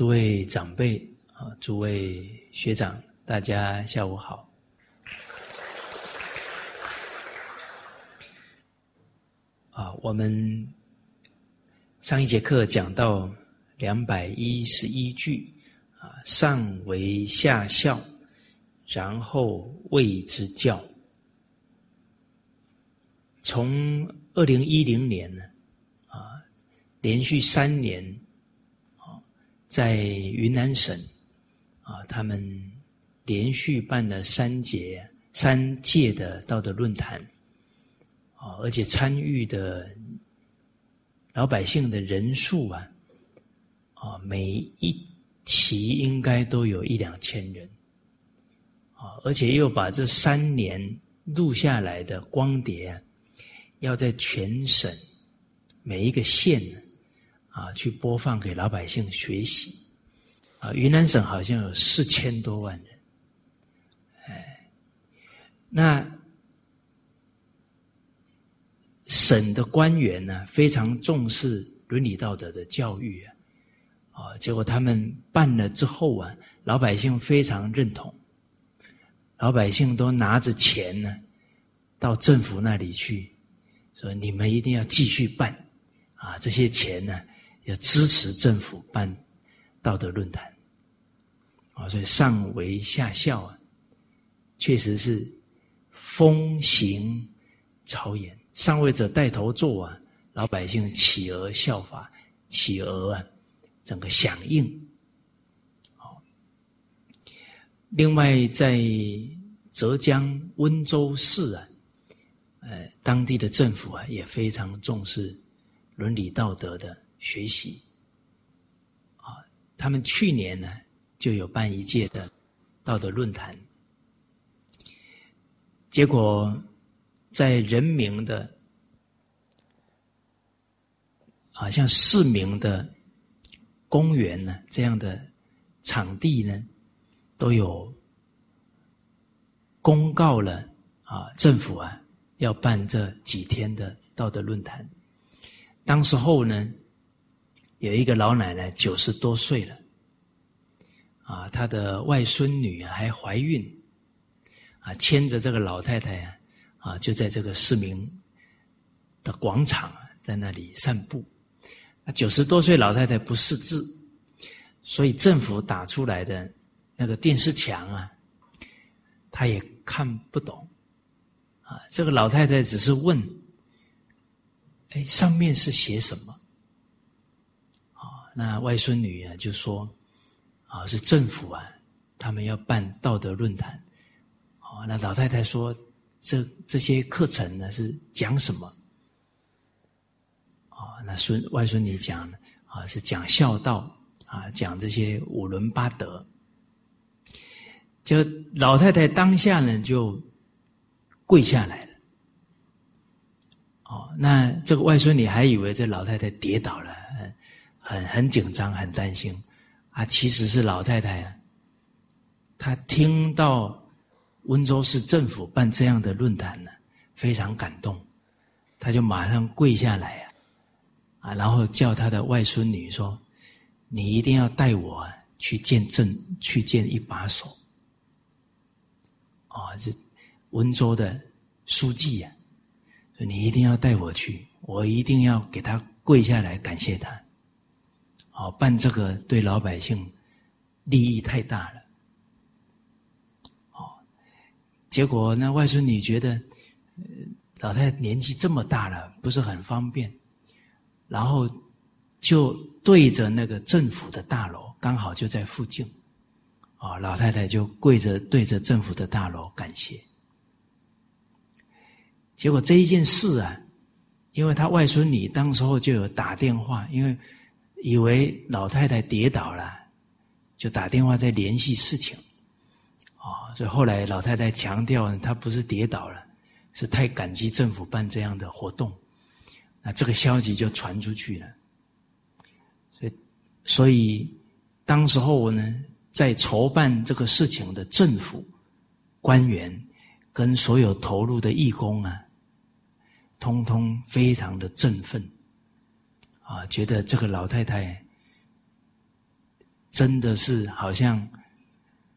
诸位长辈啊，诸位学长，大家下午好。啊，我们上一节课讲到两百一十一句啊，上为下效，然后谓之教。从二零一零年呢，啊，连续三年，在云南省，啊，他们连续办了三节、三届的道德论坛，啊，而且参与的老百姓的人数啊，啊，每一期应该都有一两千人，啊，而且又把这三年录下来的光碟。要在全省每一个县啊，去播放给老百姓学习啊。云南省好像有四千多万人，哎，那省的官员呢非常重视伦理道德的教育啊，啊，结果他们办了之后啊，老百姓非常认同，老百姓都拿着钱呢到政府那里去。说你们一定要继续办，啊，这些钱呢要支持政府办道德论坛，啊，所以上为下效啊，确实是风行朝野，上位者带头做啊，老百姓企鹅效法，企鹅啊，整个响应，好。另外在浙江温州市啊。呃，当地的政府啊也非常重视伦理道德的学习，啊，他们去年呢就有办一届的道德论坛，结果在人民的啊像市民的公园呢这样的场地呢，都有公告了啊，政府啊。要办这几天的道德论坛，当时候呢，有一个老奶奶九十多岁了，啊，她的外孙女还怀孕，啊，牵着这个老太太啊，啊，就在这个市民的广场在那里散步。九十多岁老太太不识字，所以政府打出来的那个电视墙啊，她也看不懂。啊，这个老太太只是问：“哎，上面是写什么？”那外孙女啊就说：“啊，是政府啊，他们要办道德论坛。”哦，那老太太说：“这这些课程呢是讲什么？”哦，那孙外孙女讲：“啊，是讲孝道啊，讲这些五伦八德。”就老太太当下呢就。跪下来了，哦，那这个外孙女还以为这老太太跌倒了，很很紧张，很担心，啊，其实是老太太啊，她听到温州市政府办这样的论坛呢，非常感动，她就马上跪下来啊，啊，然后叫她的外孙女说：“你一定要带我去见证，去见一把手。”啊，这。温州的书记呀，你一定要带我去，我一定要给他跪下来感谢他。哦，办这个对老百姓利益太大了。哦，结果那外孙女觉得老太太年纪这么大了，不是很方便，然后就对着那个政府的大楼，刚好就在附近。哦，老太太就跪着对着政府的大楼感谢。结果这一件事啊，因为他外孙女当时候就有打电话，因为以为老太太跌倒了，就打电话在联系事情，啊，所以后来老太太强调，她不是跌倒了，是太感激政府办这样的活动，那这个消息就传出去了，所以所以当时候呢，在筹办这个事情的政府官员跟所有投入的义工啊。通通非常的振奋，啊，觉得这个老太太真的是好像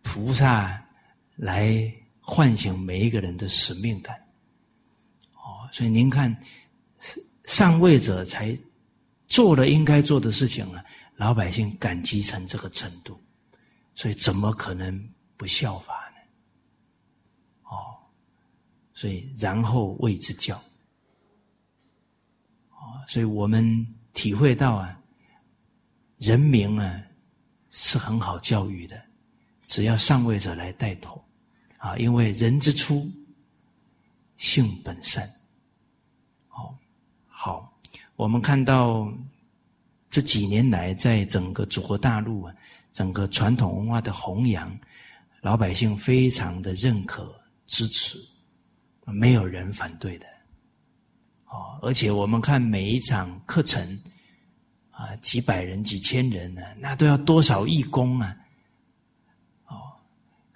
菩萨来唤醒每一个人的使命感。哦，所以您看，上位者才做了应该做的事情了，老百姓感激成这个程度，所以怎么可能不效法呢？哦，所以然后为之教。哦，所以我们体会到啊。人民啊，是很好教育的，只要上位者来带头，啊，因为人之初，性本善。好，好，我们看到这几年来，在整个祖国大陆啊，整个传统文化的弘扬，老百姓非常的认可支持，没有人反对的。哦，而且我们看每一场课程。啊，几百人、几千人呢？那都要多少义工啊？哦，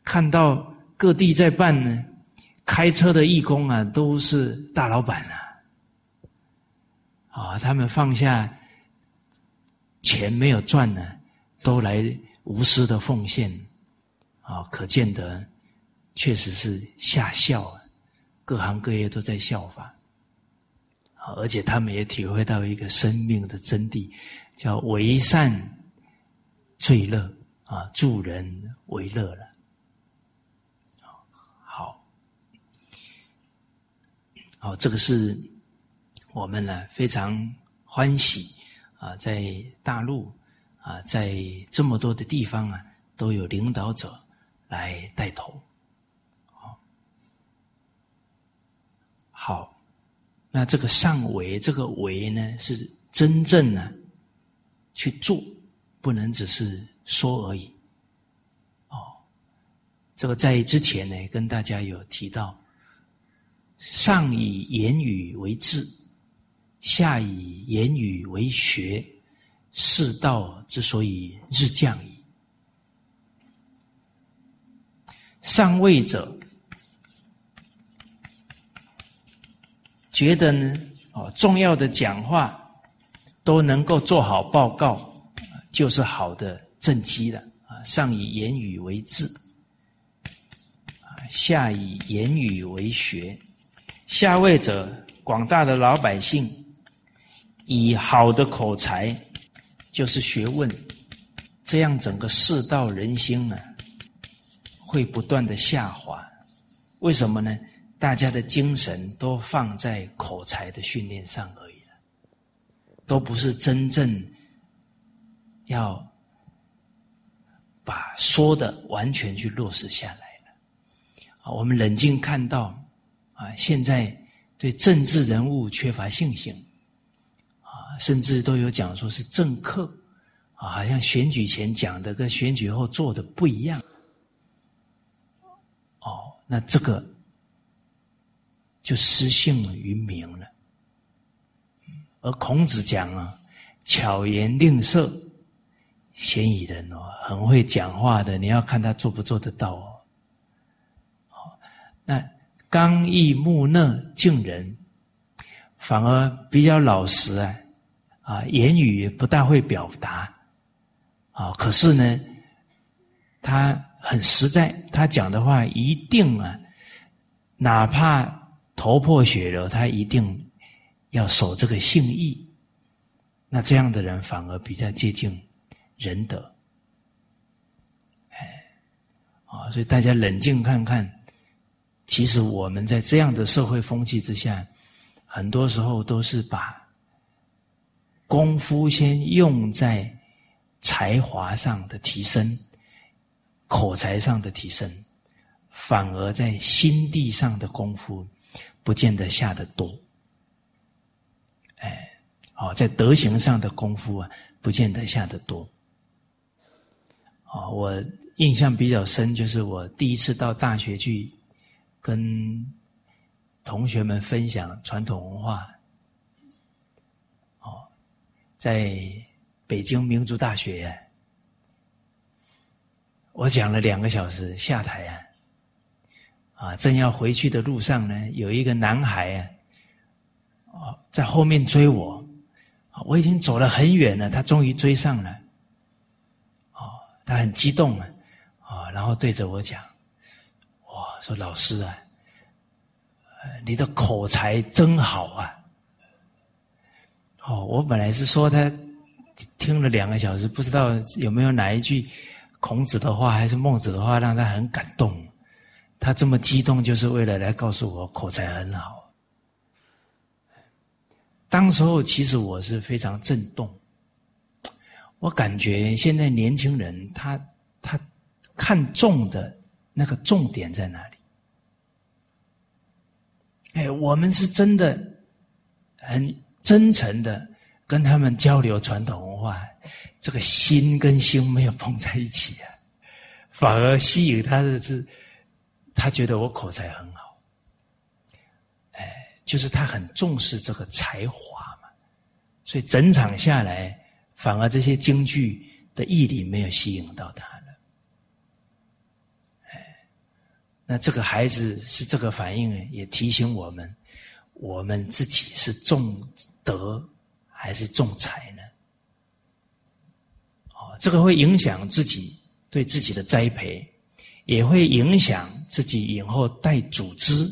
看到各地在办呢，开车的义工啊，都是大老板啊！啊，他们放下钱没有赚呢，都来无私的奉献啊，可见得确实是下效啊，各行各业都在效法。而且他们也体会到一个生命的真谛，叫为善最乐啊，助人为乐了。好，好，这个是我们呢非常欢喜啊，在大陆啊，在这么多的地方啊，都有领导者来带头。好，好。那这个上为，这个为呢，是真正呢去做，不能只是说而已。哦，这个在之前呢，跟大家有提到，上以言语为志，下以言语为学，世道之所以日降矣。上位者。觉得呢，哦，重要的讲话都能够做好报告，就是好的政绩了啊。上以言语为治，啊，下以言语为学。下位者，广大的老百姓，以好的口才就是学问，这样整个世道人心呢，会不断的下滑。为什么呢？大家的精神都放在口才的训练上而已了，都不是真正要把说的完全去落实下来了。啊，我们冷静看到，啊，现在对政治人物缺乏信心，啊，甚至都有讲说是政客，啊，好像选举前讲的跟选举后做的不一样。哦，那这个。就失信于民了。而孔子讲啊，巧言令色，嫌疑人哦，很会讲话的，你要看他做不做得到哦。好，那刚毅木讷敬人，反而比较老实啊，啊，言语不大会表达，啊，可是呢，他很实在，他讲的话一定啊，哪怕。头破血流，他一定要守这个信义。那这样的人反而比较接近仁德。哎，啊，所以大家冷静看看，其实我们在这样的社会风气之下，很多时候都是把功夫先用在才华上的提升、口才上的提升，反而在心地上的功夫。不见得下得多，哎，哦，在德行上的功夫啊，不见得下得多。哦，我印象比较深，就是我第一次到大学去跟同学们分享传统文化。哦，在北京民族大学，我讲了两个小时，下台啊。啊，正要回去的路上呢，有一个男孩啊，哦，在后面追我，我已经走了很远了，他终于追上了，哦，他很激动啊，啊，然后对着我讲，哇，说老师啊，你的口才真好啊！哦，我本来是说他听了两个小时，不知道有没有哪一句孔子的话还是孟子的话让他很感动。他这么激动，就是为了来告诉我口才很好。当时候其实我是非常震动，我感觉现在年轻人他他看重的那个重点在哪里？哎，我们是真的很真诚的跟他们交流传统文化，这个心跟心没有碰在一起啊，反而吸引他的是，他觉得我口才很好。哎就是他很重视这个才华嘛，所以整场下来，反而这些京剧的毅力没有吸引到他了。哎，那这个孩子是这个反应，也提醒我们：我们自己是重德还是重才呢？哦，这个会影响自己对自己的栽培，也会影响自己以后带组织。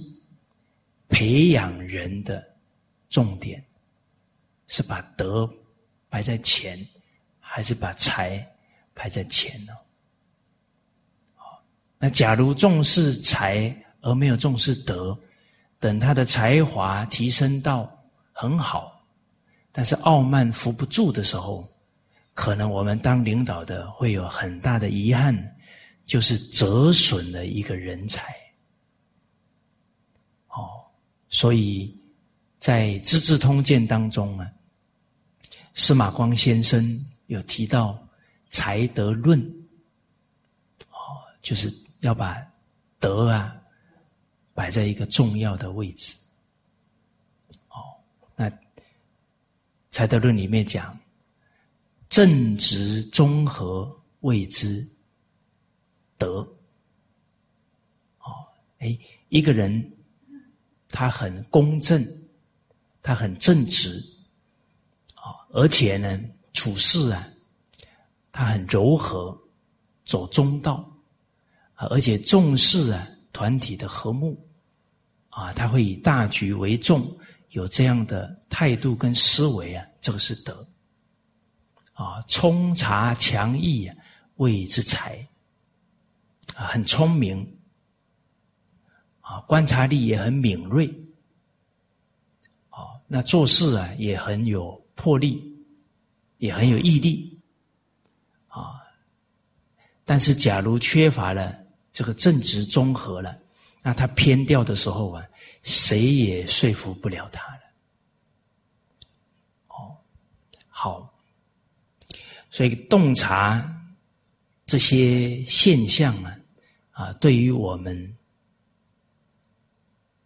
培养人的重点是把德摆在前，还是把才排在前呢？那假如重视才而没有重视德，等他的才华提升到很好，但是傲慢扶不住的时候，可能我们当领导的会有很大的遗憾，就是折损了一个人才。哦所以，在《资治通鉴》当中啊，司马光先生有提到才德论，哦，就是要把德啊摆在一个重要的位置。哦，那才德论里面讲，正直中和谓之德。哦，哎，一个人。他很公正，他很正直，啊，而且呢，处事啊，他很柔和，走中道，啊，而且重视啊团体的和睦，啊，他会以大局为重，有这样的态度跟思维啊，这个是德，啊，聪察强毅谓之才，啊很聪明。啊，观察力也很敏锐，啊，那做事啊也很有魄力，也很有毅力，啊，但是假如缺乏了这个正直综合了，那他偏掉的时候啊，谁也说服不了他了。哦，好，所以洞察这些现象啊，啊，对于我们。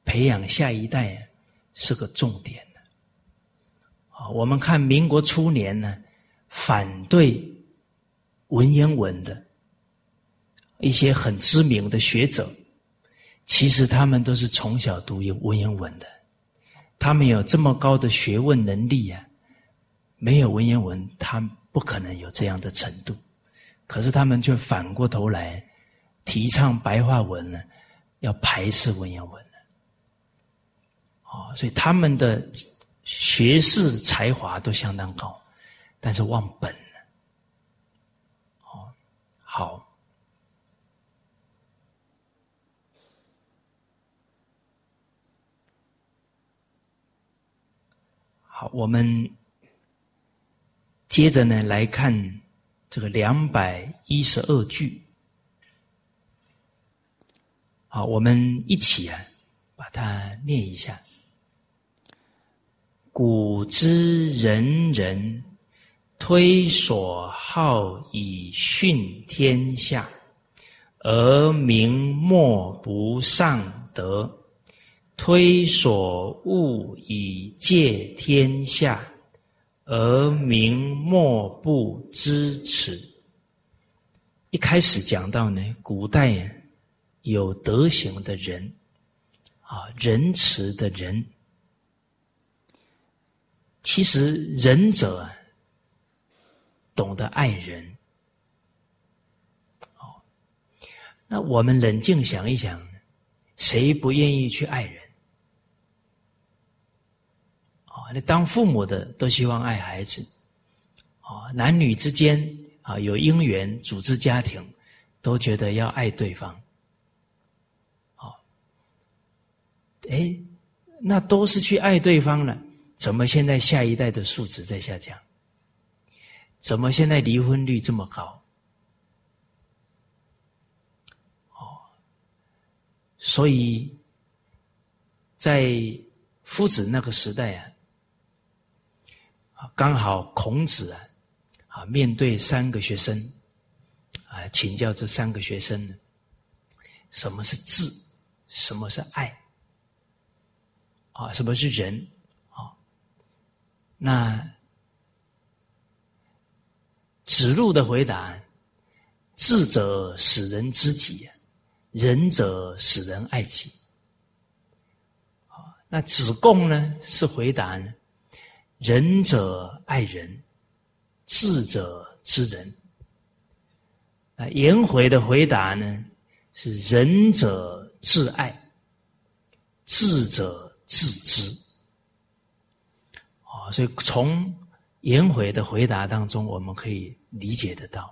培养下一代是个重点的啊！我们看民国初年呢，反对文言文的一些很知名的学者，其实他们都是从小读有文言文的，他们有这么高的学问能力啊，没有文言文，他不可能有这样的程度。可是他们却反过头来提倡白话文呢，要排斥文言文。哦，所以他们的学识才华都相当高，但是忘本了。哦，好，好，我们接着呢来看这个两百一十二句。好，我们一起啊把它念一下。古之仁人，推所好以训天下，而民莫不尚德；推所恶以戒天下，而民莫不知耻。一开始讲到呢，古代有德行的人，啊，仁慈的人。其实仁者懂得爱人，那我们冷静想一想，谁不愿意去爱人？啊，那当父母的都希望爱孩子，啊，男女之间啊有姻缘组织家庭，都觉得要爱对方，啊，哎，那都是去爱对方了，怎么现在下一代的素质在下降？怎么现在离婚率这么高？哦，所以在夫子那个时代啊，刚好孔子啊，啊，面对三个学生，啊，请教这三个学生，什么是智，什么是爱，啊，什么是仁，啊，那。子路的回答：“智者使人知己，仁者使人爱己。”啊，那子贡呢？是回答：“仁者爱人，智者知人。”啊，颜回的回答呢？是仁者自爱，智者自知。啊，所以从颜回的回答当中，我们可以。理解得到，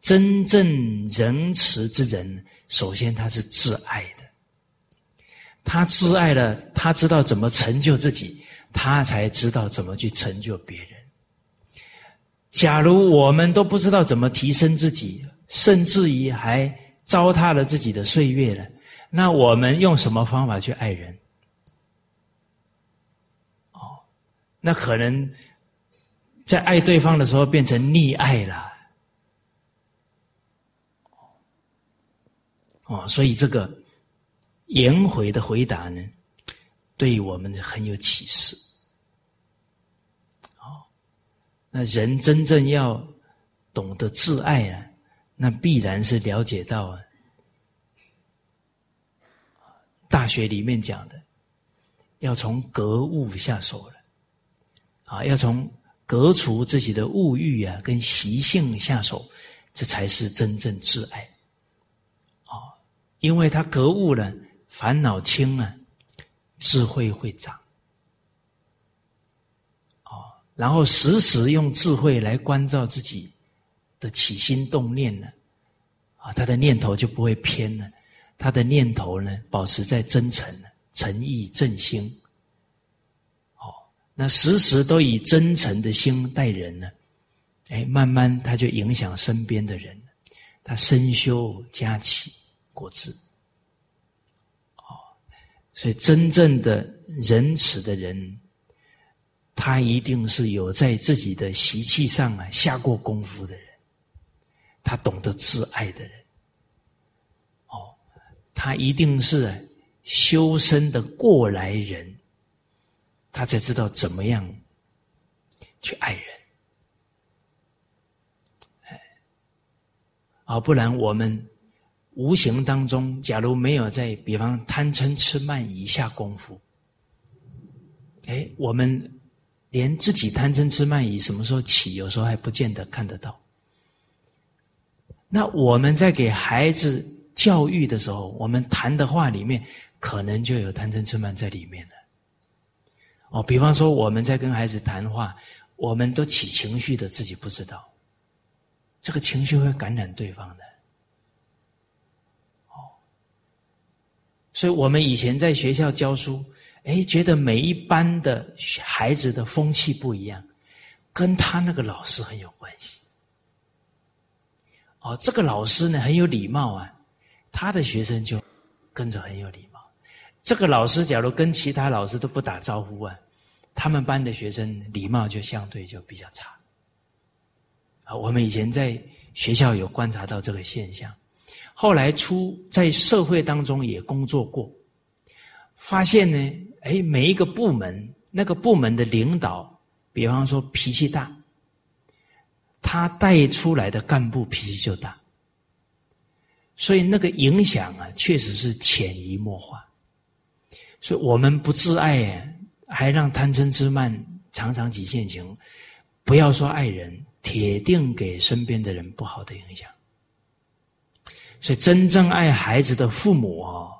真正仁慈之人，首先他是自爱的。他自爱了，他知道怎么成就自己，他才知道怎么去成就别人。假如我们都不知道怎么提升自己，甚至于还糟蹋了自己的岁月了，那我们用什么方法去爱人？哦，那可能。在爱对方的时候，变成溺爱了。哦，所以这个颜回的回答呢，对我们很有启示。哦，那人真正要懂得自爱啊，那必然是了解到啊，大学里面讲的，要从格物下手了。啊，要从。革除自己的物欲啊，跟习性下手，这才是真正挚爱。啊，因为他格物了，烦恼轻了，智慧会长。哦，然后时时用智慧来关照自己的起心动念呢，啊，他的念头就不会偏了，他的念头呢，保持在真诚、诚意、正心。那时时都以真诚的心待人呢，哎，慢慢他就影响身边的人，他身修家齐国治。哦，所以真正的仁慈的人，他一定是有在自己的习气上啊下过功夫的人，他懂得自爱的人。哦，他一定是修身的过来人。他才知道怎么样去爱人，哎，啊，不然我们无形当中，假如没有在比方贪嗔痴慢疑下功夫，哎，我们连自己贪嗔痴慢疑什么时候起，有时候还不见得看得到。那我们在给孩子教育的时候，我们谈的话里面，可能就有贪嗔痴慢在里面了。哦，比方说我们在跟孩子谈话，我们都起情绪的，自己不知道，这个情绪会感染对方的。哦，所以我们以前在学校教书，哎，觉得每一班的孩子的风气不一样，跟他那个老师很有关系。哦，这个老师呢很有礼貌啊，他的学生就跟着很有礼貌。这个老师假如跟其他老师都不打招呼啊。他们班的学生礼貌就相对就比较差，啊，我们以前在学校有观察到这个现象，后来出在社会当中也工作过，发现呢，哎，每一个部门那个部门的领导，比方说脾气大，他带出来的干部脾气就大，所以那个影响啊，确实是潜移默化，所以我们不自爱。还让贪嗔痴慢常常起现行，不要说爱人，铁定给身边的人不好的影响。所以真正爱孩子的父母哦，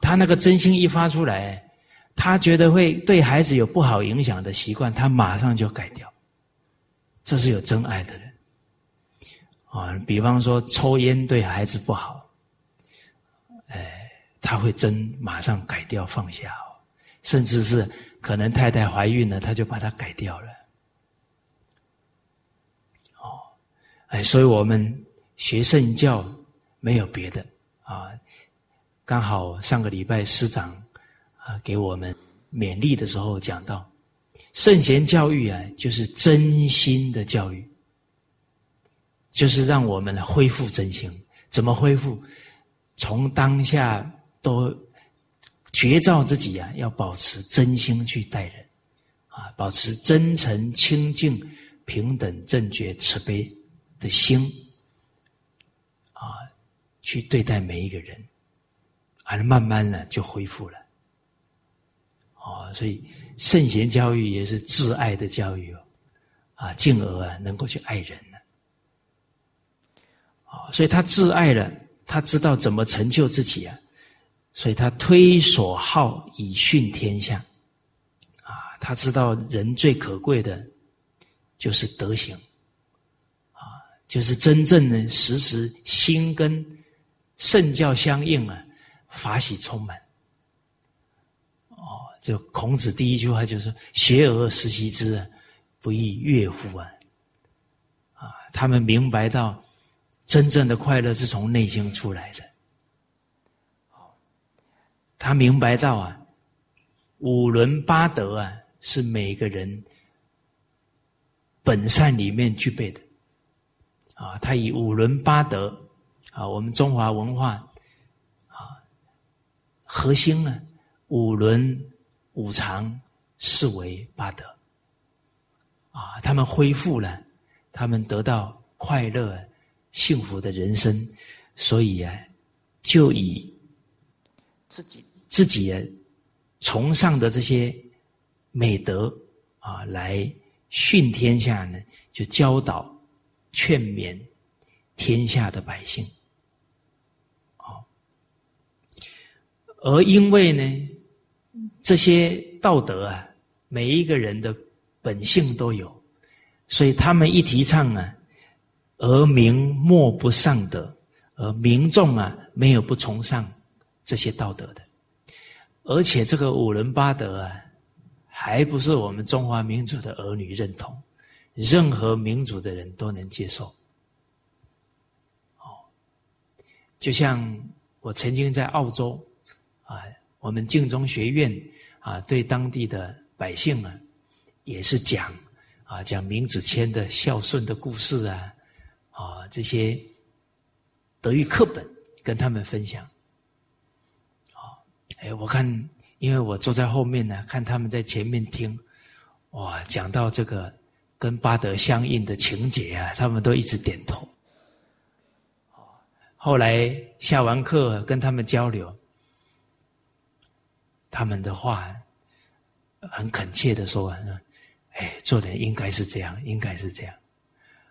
他那个真心一发出来，他觉得会对孩子有不好影响的习惯，他马上就改掉。这是有真爱的人啊！比方说抽烟对孩子不好，哎，他会真马上改掉放下，甚至是可能太太怀孕了，他就把它改掉了。哦，哎，所以我们学圣教没有别的啊，刚好上个礼拜师长啊给我们勉励的时候讲到。圣贤教育啊，就是真心的教育，就是让我们来恢复真心。怎么恢复？从当下都觉照自己啊，要保持真心去待人，啊，保持真诚、清净、平等、正觉、慈悲的心，啊，去对待每一个人，而慢慢的就恢复了。哦，所以圣贤教育也是挚爱的教育哦，啊，进而啊能够去爱人呢。啊，所以他挚爱了，他知道怎么成就自己啊，所以他推所好以训天下。啊，他知道人最可贵的，就是德行，啊，就是真正的时时心跟圣教相应啊，法喜充满。哦就孔子第一句话就是“学而时习之，不亦说乎？”啊，啊，他们明白到真正的快乐是从内心出来的。他明白到啊，五伦八德啊，是每个人本善里面具备的。啊，他以五伦八德啊，我们中华文化啊，核心呢，五伦。五常视为八德，啊，他们恢复了，他们得到快乐、幸福的人生，所以啊，就以自己自己崇尚的这些美德啊，来训天下呢，就教导、劝勉天下的百姓，啊，而因为呢。这些道德啊，每一个人的本性都有，所以他们一提倡啊，而民莫不上德，而民众啊没有不崇尚这些道德的，而且这个五伦八德啊，还不是我们中华民族的儿女认同，任何民族的人都能接受。哦，就像我曾经在澳洲啊。我们净宗学院啊，对当地的百姓啊，也是讲啊，讲明子谦的孝顺的故事啊，啊，这些德育课本跟他们分享。哎，我看，因为我坐在后面呢，看他们在前面听，哇，讲到这个跟巴德相应的情节啊，他们都一直点头。后来下完课跟他们交流。他们的话很恳切的说：“哎，做人应该是这样，应该是这样。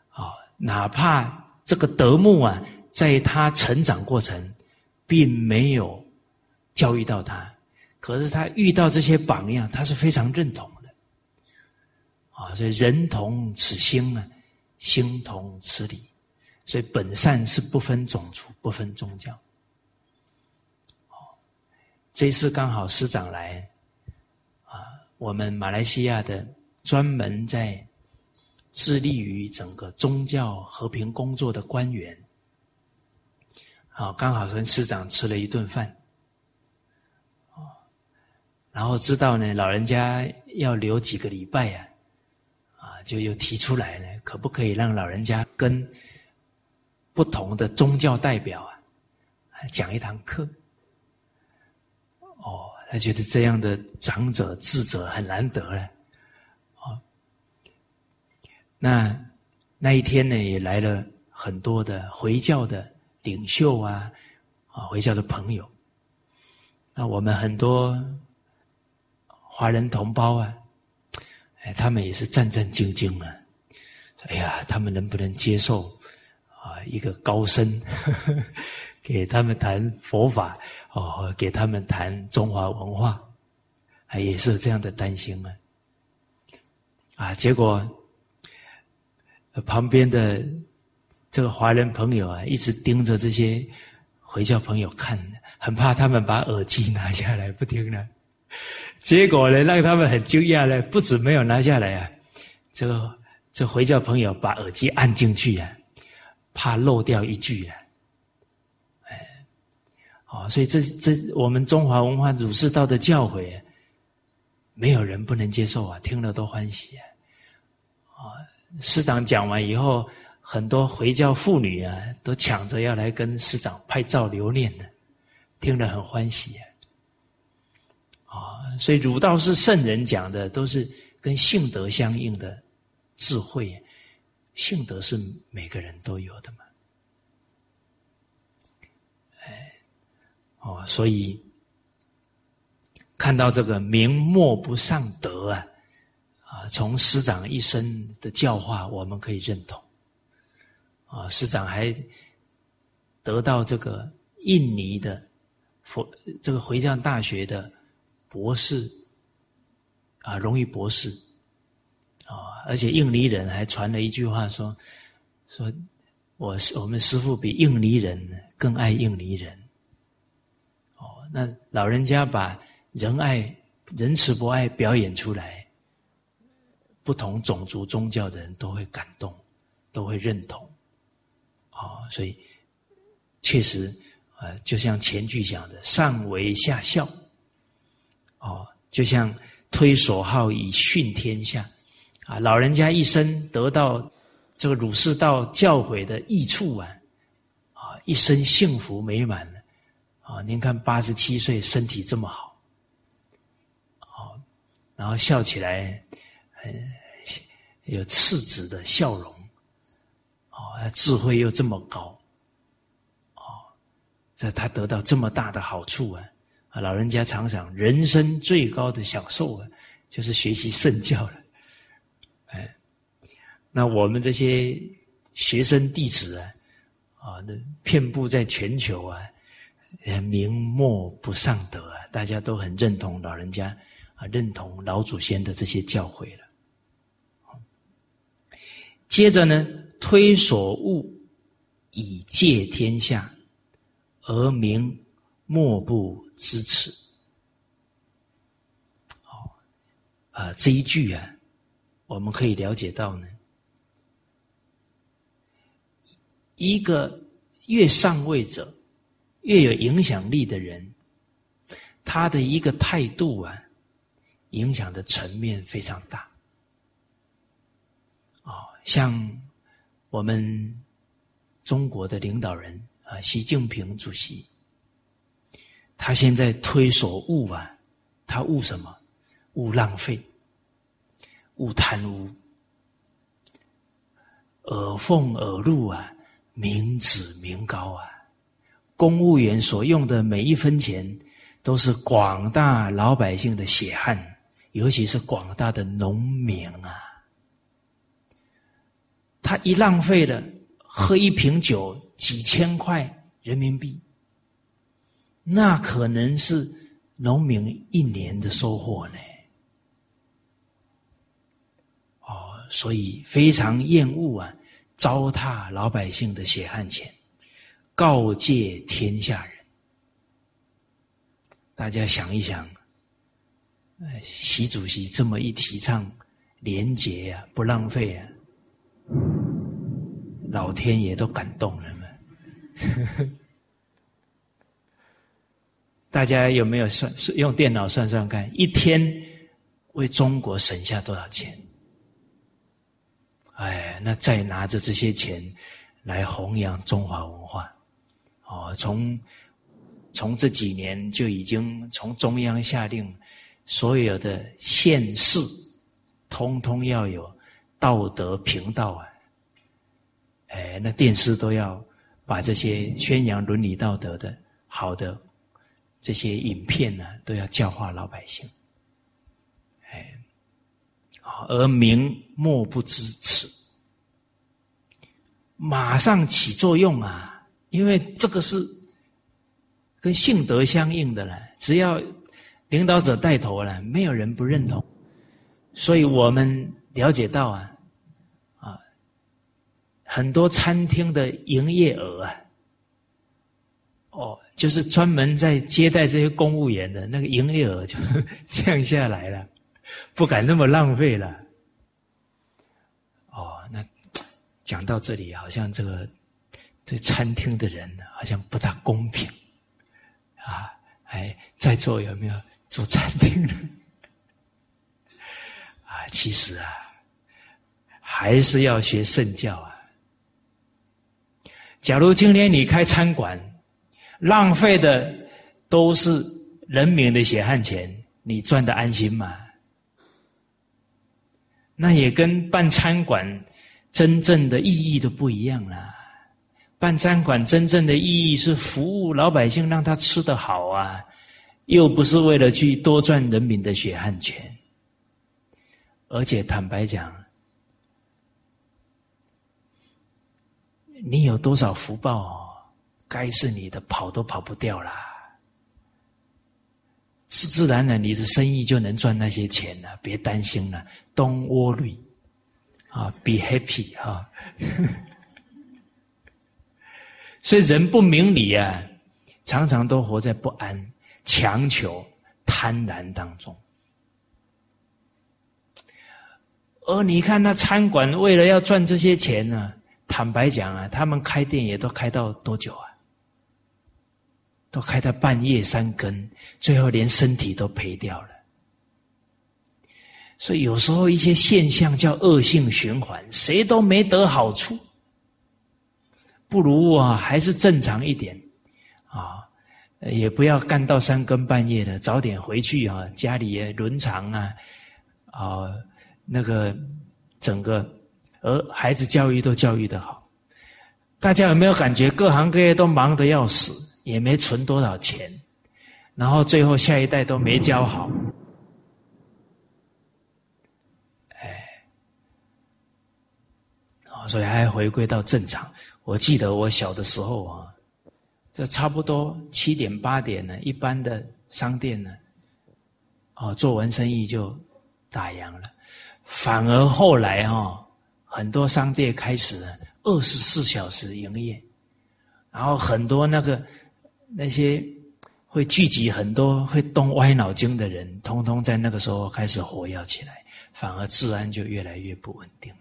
啊，哪怕这个德牧啊，在他成长过程并没有教育到他，可是他遇到这些榜样，他是非常认同的。啊，所以人同此心啊，心同此理，所以本善是不分种族，不分宗教。”这次刚好师长来，啊，我们马来西亚的专门在致力于整个宗教和平工作的官员，好，刚好跟师长吃了一顿饭，然后知道呢，老人家要留几个礼拜呀，啊，就又提出来了，可不可以让老人家跟不同的宗教代表啊，讲一堂课？哦，他觉得这样的长者智者很难得了，啊，那那一天呢，也来了很多的回教的领袖啊，啊，回教的朋友，那我们很多华人同胞啊，哎，他们也是战战兢兢啊，哎呀，他们能不能接受啊一个高僧，给他们谈佛法哦，给他们谈中华文化，啊也是这样的担心啊，啊结果旁边的这个华人朋友啊，一直盯着这些回教朋友看，很怕他们把耳机拿下来不听了。结果呢，让他们很惊讶呢，不止没有拿下来啊，这个这回教朋友把耳机按进去啊，怕漏掉一句啊，哎，哦，所以这这我们中华文化儒释道的教诲，没有人不能接受啊，听了都欢喜啊，啊，师长讲完以后，很多回教妇女啊，都抢着要来跟师长拍照留念呢，听了很欢喜。所以儒道是圣人讲的，都是跟性德相应的智慧，性德是每个人都有的嘛。哎，哦，所以看到这个明莫不上德啊，啊，从师长一生的教化，我们可以认同。啊，师长还得到这个印尼的佛这个回教大学的。博士啊，荣誉博士啊，而且印尼人还传了一句话说：“说我我们师傅比印尼人更爱印尼人。”哦，那老人家把仁爱、仁慈、博爱表演出来，不同种族、宗教的人都会感动，都会认同。哦，所以确实啊，就像前句讲的，上为下效。哦，就像推所好以训天下，啊，老人家一生得到这个儒释道教诲的益处啊，啊，一生幸福美满了，啊，您看八十七岁身体这么好，哦，然后笑起来很有赤子的笑容，哦，智慧又这么高，哦，这他得到这么大的好处啊。啊，老人家常常人生最高的享受啊，就是学习圣教了。哎，那我们这些学生弟子啊，啊，那遍布在全球啊，名莫不上德啊，大家都很认同老人家啊，认同老祖先的这些教诲了。接着呢，推所恶以戒天下，而名莫不。支持，哦，啊，这一句啊，我们可以了解到呢，一个越上位者，越有影响力的人，他的一个态度啊，影响的层面非常大。哦，像我们中国的领导人啊，习近平主席。他现在推所恶啊，他恶什么？恶浪费，恶贪污，耳奉耳禄啊，民脂民膏啊。公务员所用的每一分钱，都是广大老百姓的血汗，尤其是广大的农民啊。他一浪费了，喝一瓶酒几千块人民币。那可能是农民一年的收获呢。哦，所以非常厌恶啊，糟蹋老百姓的血汗钱，告诫天下人。大家想一想，习主席这么一提倡廉洁啊，不浪费啊，老天爷都感动了嘛。大家有没有算用电脑算算看，一天为中国省下多少钱？哎，那再拿着这些钱来弘扬中华文化，哦，从从这几年就已经从中央下令，所有的县市通通要有道德频道啊！哎，那电视都要把这些宣扬伦理道德的好的。这些影片呢，都要教化老百姓，哎，而民莫不知耻。马上起作用啊！因为这个是跟性德相应的了，只要领导者带头了，没有人不认同。所以我们了解到啊，啊，很多餐厅的营业额啊，哦，就是专门在接待这些公务员的那个营业额就 降下来了，不敢那么浪费了。哦，那讲到这里，好像这个对餐厅的人好像不大公平啊！哎，在座有没有做餐厅的？啊其实啊，还是要学圣教啊。假如今天你开餐馆，浪费的都是人民的血汗钱，你赚的安心吗？那也跟办餐馆真正的意义都不一样了。办餐馆真正的意义是服务老百姓，让他吃得好啊，又不是为了去多赚人民的血汗钱。而且坦白讲，你有多少福报，该是你的跑都跑不掉啦。是自然的，你的生意就能赚那些钱了，别担心了，Don't worry，啊，Be happy 哈。所以人不明理啊，常常都活在不安、强求、贪婪当中。而你看那餐馆为了要赚这些钱呢，坦白讲啊，他们开店也都开到多久啊？都开到半夜三更，最后连身体都赔掉了。所以有时候一些现象叫恶性循环，谁都没得好处，不如啊还是正常一点啊，也不要干到三更半夜的，早点回去啊，家里伦常啊啊。那个整个儿孩子教育都教育的好，大家有没有感觉各行各业都忙得要死，也没存多少钱，然后最后下一代都没教好，哎，所以还回归到正常。我记得我小的时候啊，这差不多七点八点呢，一般的商店呢，哦，做完生意就打烊了。反而后来哈，很多商店开始二十四小时营业，然后很多那个那些会聚集很多会动歪脑筋的人，通通在那个时候开始活跃起来，反而治安就越来越不稳定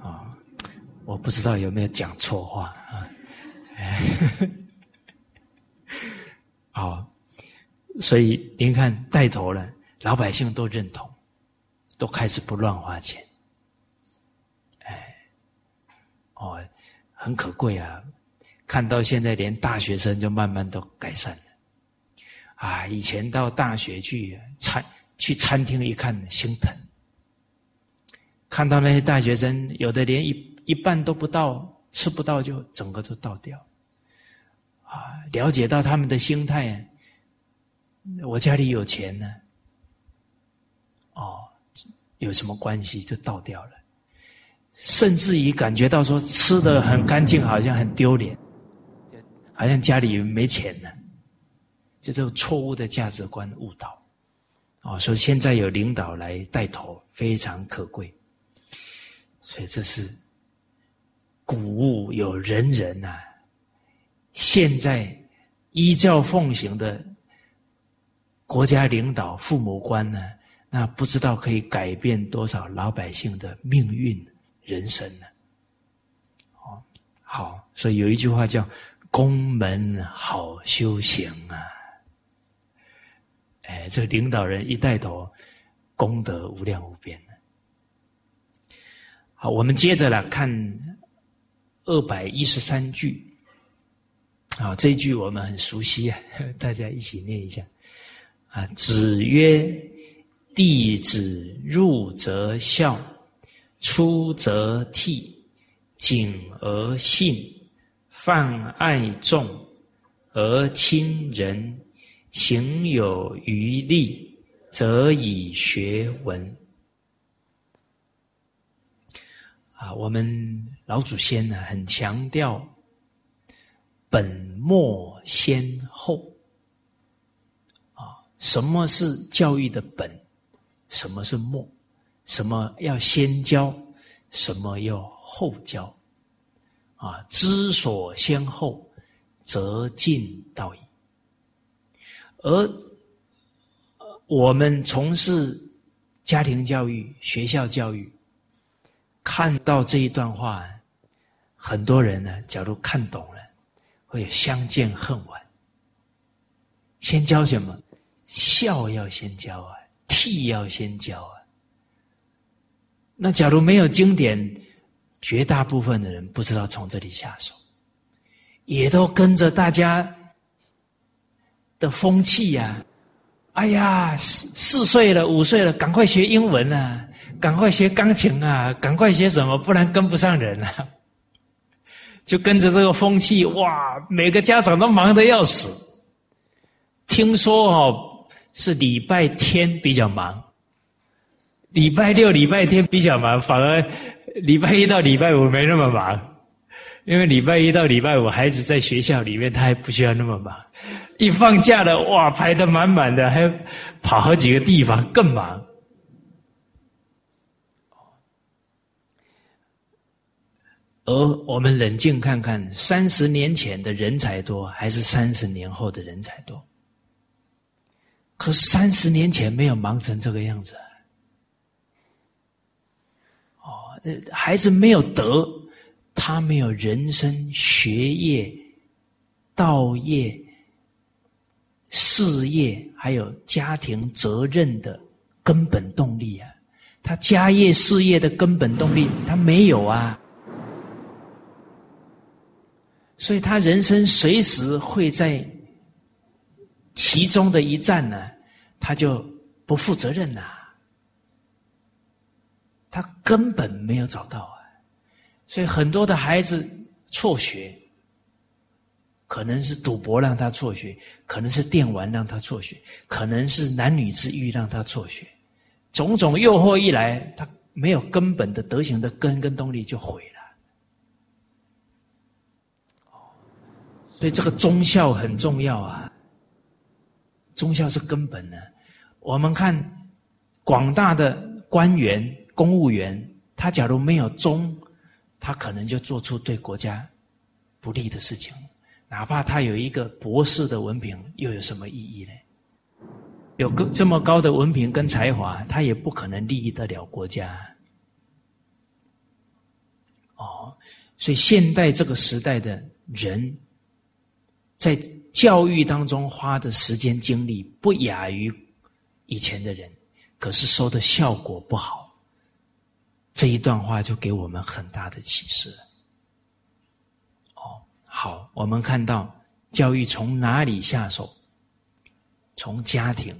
了。啊，我不知道有没有讲错话啊？好。所以您看，带头了，老百姓都认同，都开始不乱花钱。哎，哦，很可贵啊！看到现在，连大学生就慢慢都改善了。啊，以前到大学去餐去餐厅一看，心疼。看到那些大学生，有的连一一半都不到，吃不到就整个都倒掉。啊，了解到他们的心态。我家里有钱呢，哦，有什么关系就倒掉了，甚至于感觉到说吃的很干净，好像很丢脸，好像家里没钱呢，就这种错误的价值观误导，哦，所以现在有领导来带头，非常可贵，所以这是古物有仁人呐，现在依教奉行的。国家领导、父母官呢？那不知道可以改变多少老百姓的命运、人生呢？哦，好，所以有一句话叫“宫门好修行”啊。哎，这领导人一带头，功德无量无边好，我们接着来看二百一十三句。啊，这一句我们很熟悉啊，大家一起念一下。啊！子曰：“弟子入则孝，出则悌，谨而信，泛爱众，而亲仁，行有余力，则以学文。”啊，我们老祖先呢很强调本末先后。啊，什么是教育的本？什么是末？什么要先教？什么要后教？啊，知所先后，则近道矣。而我们从事家庭教育、学校教育，看到这一段话，很多人呢，假如看懂了，会相见恨晚。先教什么？孝要先教啊，悌要先教啊。那假如没有经典，绝大部分的人不知道从这里下手，也都跟着大家的风气呀。哎呀，四四岁了，五岁了，赶快学英文啊，赶快学钢琴啊，赶快学什么，不然跟不上人啊。就跟着这个风气，哇，每个家长都忙得要死。听说哦，是礼拜天比较忙。礼拜六、礼拜天比较忙，反而礼拜一到礼拜五没那么忙，因为礼拜一到礼拜五孩子在学校里面，他还不需要那么忙。一放假了，哇，排得满满的，还跑好几个地方，更忙。而我们冷静看看，三十年前的人才多，还是三十年后的人才多？可三十年前没有忙成这个样子。孩子没有德，他没有人生、学业、道业、事业，还有家庭责任的根本动力啊！他家业、事业的根本动力，他没有啊！所以他人生随时会在其中的一站呢，他就不负责任呐。他根本没有找到啊，所以很多的孩子辍学，可能是赌博让他辍学，可能是电玩让他辍学，可能是男女之欲让他辍学，种种诱惑一来，他没有根本的德行的根跟动力就毁了。所以这个忠孝很重要啊，忠孝是根本的。我们看广大的官员。公务员，他假如没有忠，他可能就做出对国家不利的事情。哪怕他有一个博士的文凭，又有什么意义呢？有个这么高的文凭跟才华，他也不可能利益得了国家。哦，所以现代这个时代的人，在教育当中花的时间精力不亚于以前的人，可是收的效果不好。这一段话就给我们很大的启示。哦，好，我们看到教育从哪里下手？从家庭，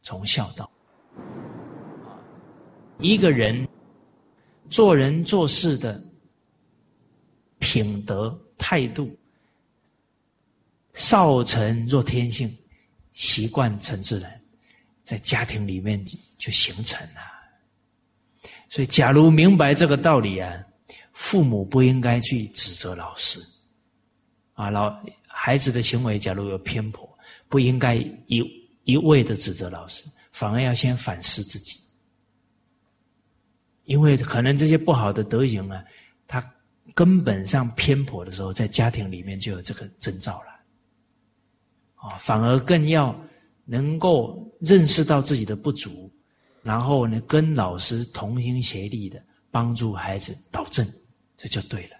从孝道。一个人做人做事的品德态度，少成若天性，习惯成自然，在家庭里面就形成了。所以，假如明白这个道理啊，父母不应该去指责老师，啊，老孩子的行为假如有偏颇，不应该一一味的指责老师，反而要先反思自己，因为可能这些不好的德行啊，他根本上偏颇的时候，在家庭里面就有这个征兆了，啊，反而更要能够认识到自己的不足。然后呢，跟老师同心协力的帮助孩子导正，这就对了。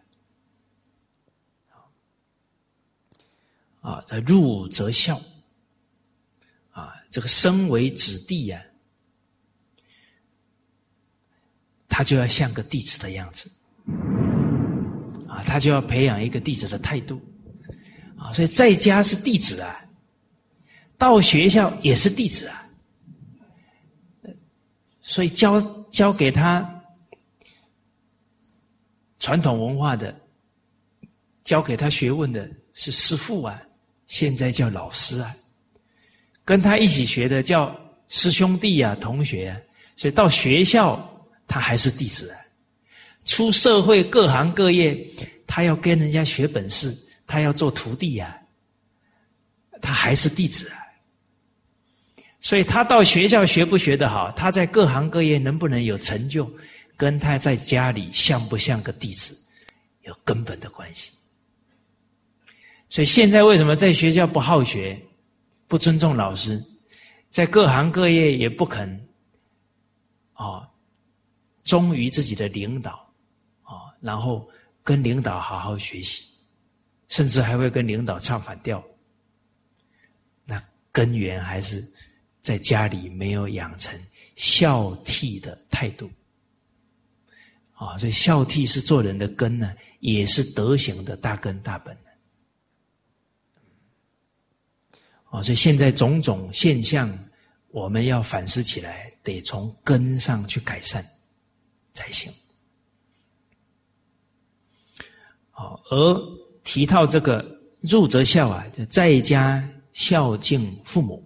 啊，这入则孝。啊，这个身为子弟呀，他就要像个弟子的样子。啊，他就要培养一个弟子的态度。啊，所以在家是弟子啊，到学校也是弟子啊。所以教教给他传统文化的，教给他学问的是师父啊，现在叫老师啊，跟他一起学的叫师兄弟啊，同学啊。所以到学校他还是弟子啊，出社会各行各业，他要跟人家学本事，他要做徒弟呀，他还是弟子啊。所以他到学校学不学得好，他在各行各业能不能有成就，跟他在家里像不像个弟子有根本的关系。所以现在为什么在学校不好学，不尊重老师，在各行各业也不肯啊忠于自己的领导啊，然后跟领导好好学习，甚至还会跟领导唱反调，那根源还是。在家里没有养成孝悌的态度，啊，所以孝悌是做人的根呢，也是德行的大根大本。啊，所以现在种种现象，我们要反思起来，得从根上去改善才行。好，而提到这个入则孝啊，就在家孝敬父母。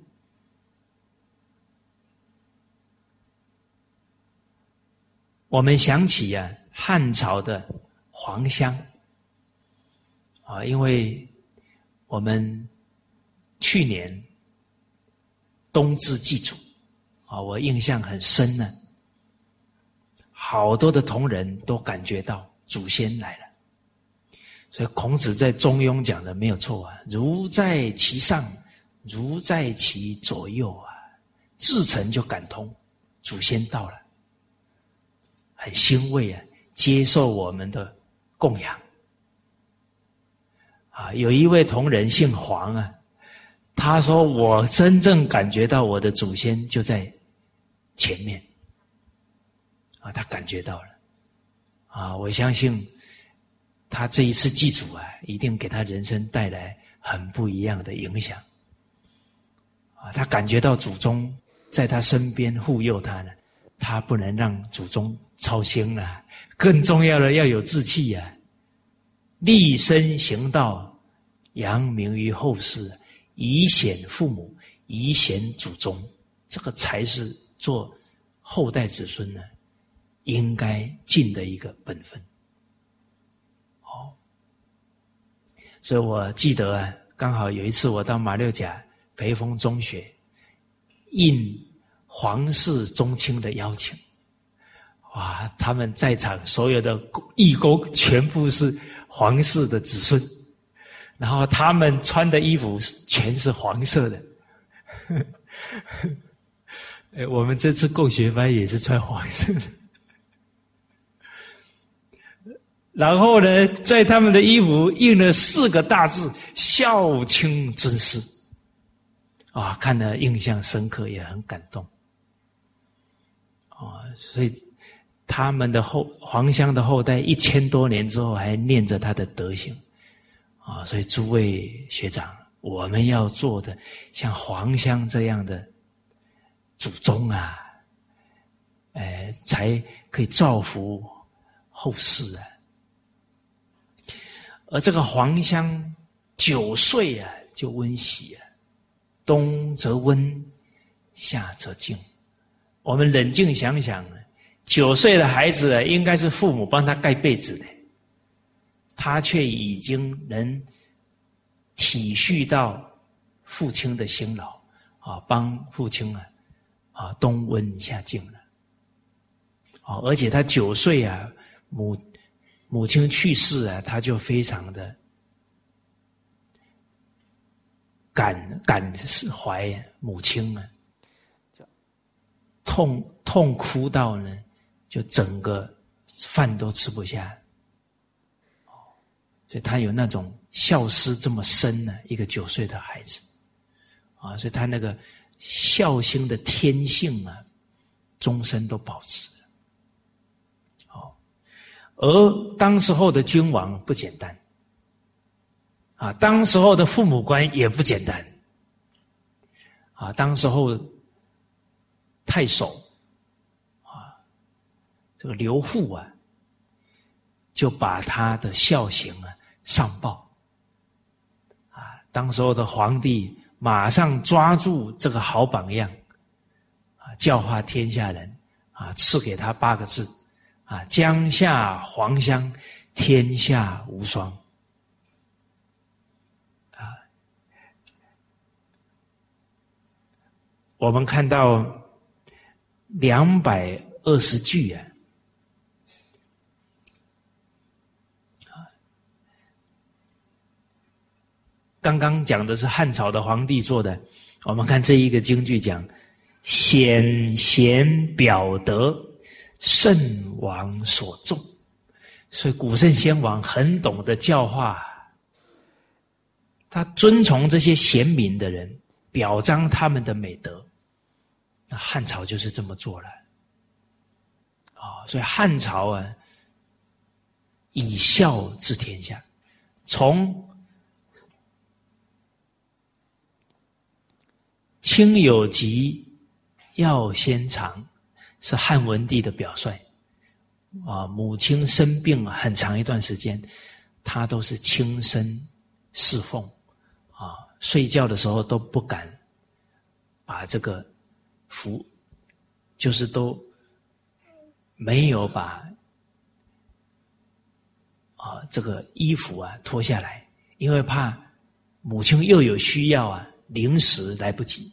我们想起呀，汉朝的黄香啊，因为我们去年冬至祭祖啊，我印象很深呢。好多的同仁都感觉到祖先来了，所以孔子在《中庸》讲的没有错啊，“如在其上，如在其左右啊”，自成就感通，祖先到了。很欣慰啊，接受我们的供养啊！有一位同仁姓黄啊，他说：“我真正感觉到我的祖先就在前面啊，他感觉到了啊！我相信他这一次祭祖啊，一定给他人生带来很不一样的影响啊！他感觉到祖宗在他身边护佑他呢，他不能让祖宗。”操心了，更重要的要有志气呀！立身行道，扬名于后世，以显父母，以显祖宗，这个才是做后代子孙呢应该尽的一个本分。哦，所以我记得啊，刚好有一次我到马六甲培丰中学，应皇室宗亲的邀请。哇！他们在场所有的义工全部是皇室的子孙，然后他们穿的衣服全是黄色的。哎，我们这次共学班也是穿黄色的。然后呢，在他们的衣服印了四个大字“孝亲尊师”，啊，看了印象深刻，也很感动。啊，所以。他们的后黄香的后代一千多年之后还念着他的德行，啊，所以诸位学长，我们要做的像黄香这样的祖宗啊，哎，才可以造福后世啊。而这个黄香九岁啊就温习啊，冬则温，夏则静。我们冷静想想。九岁的孩子应该是父母帮他盖被子的，他却已经能体恤到父亲的辛劳啊，帮父亲啊啊冬温夏静了。啊，而且他九岁啊，母母亲去世啊，他就非常的感感怀母亲啊，痛痛哭到呢。就整个饭都吃不下，所以他有那种孝思这么深呢，一个九岁的孩子，啊，所以他那个孝心的天性啊，终身都保持。哦，而当时候的君王不简单，啊，当时候的父母官也不简单，啊，当时候太守。这个刘户啊，就把他的孝行啊上报，啊，当时候的皇帝马上抓住这个好榜样，啊，教化天下人，啊，赐给他八个字，啊，江夏黄香，天下无双。啊，我们看到两百二十句啊，刚刚讲的是汉朝的皇帝做的，我们看这一个京剧讲，显贤表德。圣王所重，所以古圣先王很懂得教化，他尊崇这些贤明的人，表彰他们的美德。那汉朝就是这么做了，啊，所以汉朝啊，以孝治天下，从亲有疾，药先尝。是汉文帝的表率，啊，母亲生病了很长一段时间，他都是亲身侍奉，啊，睡觉的时候都不敢把这个服，就是都没有把啊这个衣服啊脱下来，因为怕母亲又有需要啊，临时来不及，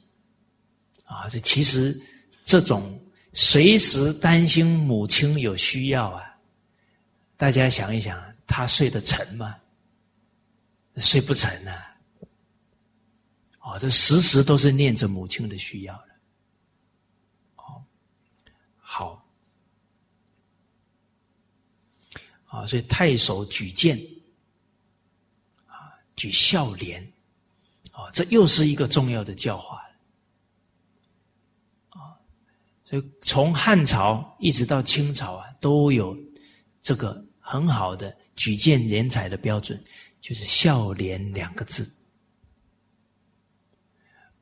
啊，这其实这种。随时担心母亲有需要啊！大家想一想，他睡得沉吗？睡不沉呐啊！哦，这时时都是念着母亲的需要的。哦，好，啊，所以太守举荐，啊，举孝廉，啊，这又是一个重要的教化。所以从汉朝一直到清朝啊，都有这个很好的举荐人才的标准，就是“孝廉”两个字。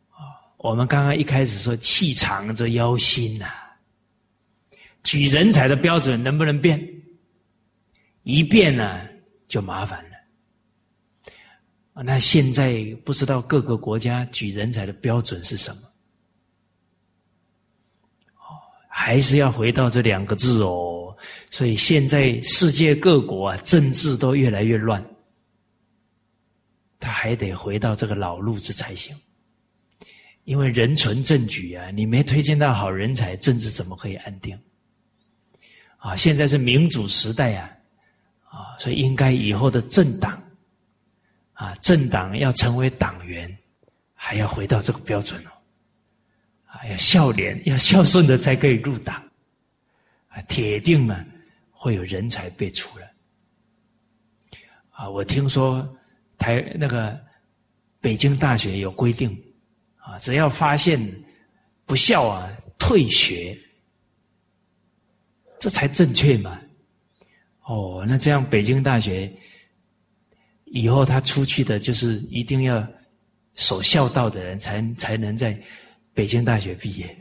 啊，我们刚刚一开始说气长则腰心呐，举人才的标准能不能变？一变呢，就麻烦了。那现在不知道各个国家举人才的标准是什么？还是要回到这两个字哦，所以现在世界各国啊，政治都越来越乱，他还得回到这个老路子才行。因为人存政举啊，你没推荐到好人才，政治怎么可以安定？啊，现在是民主时代啊，啊，所以应该以后的政党，啊，政党要成为党员，还要回到这个标准哦。要孝廉，要孝顺的才可以入党，啊，铁定呢会有人才辈出了。啊，我听说台那个北京大学有规定，啊，只要发现不孝啊，退学，这才正确嘛。哦，那这样北京大学以后他出去的就是一定要守孝道的人，才才能在。北京大学毕业，